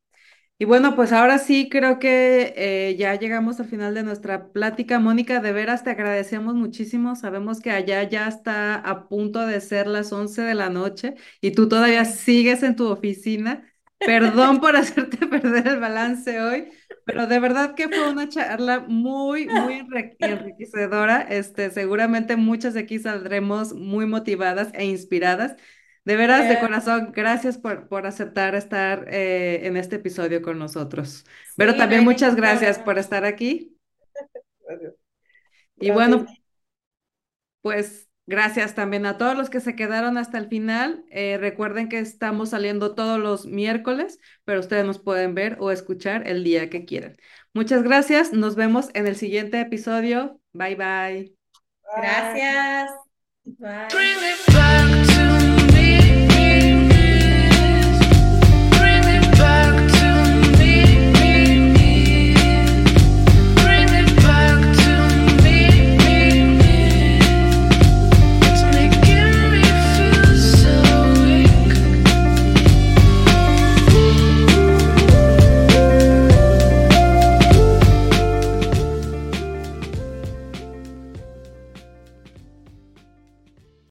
Y bueno, pues ahora sí creo que eh, ya llegamos al final de nuestra plática. Mónica, de veras te agradecemos muchísimo. Sabemos que allá ya está a punto de ser las 11 de la noche y tú todavía sigues en tu oficina. Perdón por hacerte perder el balance hoy, pero de verdad que fue una charla muy, muy enriquecedora. Este, seguramente muchas de aquí saldremos muy motivadas e inspiradas. De veras, de corazón, gracias por, por aceptar estar eh, en este episodio con nosotros. pero también muchas gracias por estar aquí. Y bueno, pues gracias también a todos los que se quedaron hasta el final. Eh, recuerden que estamos saliendo todos los miércoles, pero ustedes nos pueden ver o escuchar el día que quieran. Muchas gracias. Nos vemos en el siguiente episodio. bye. bye. Gracias. Bye.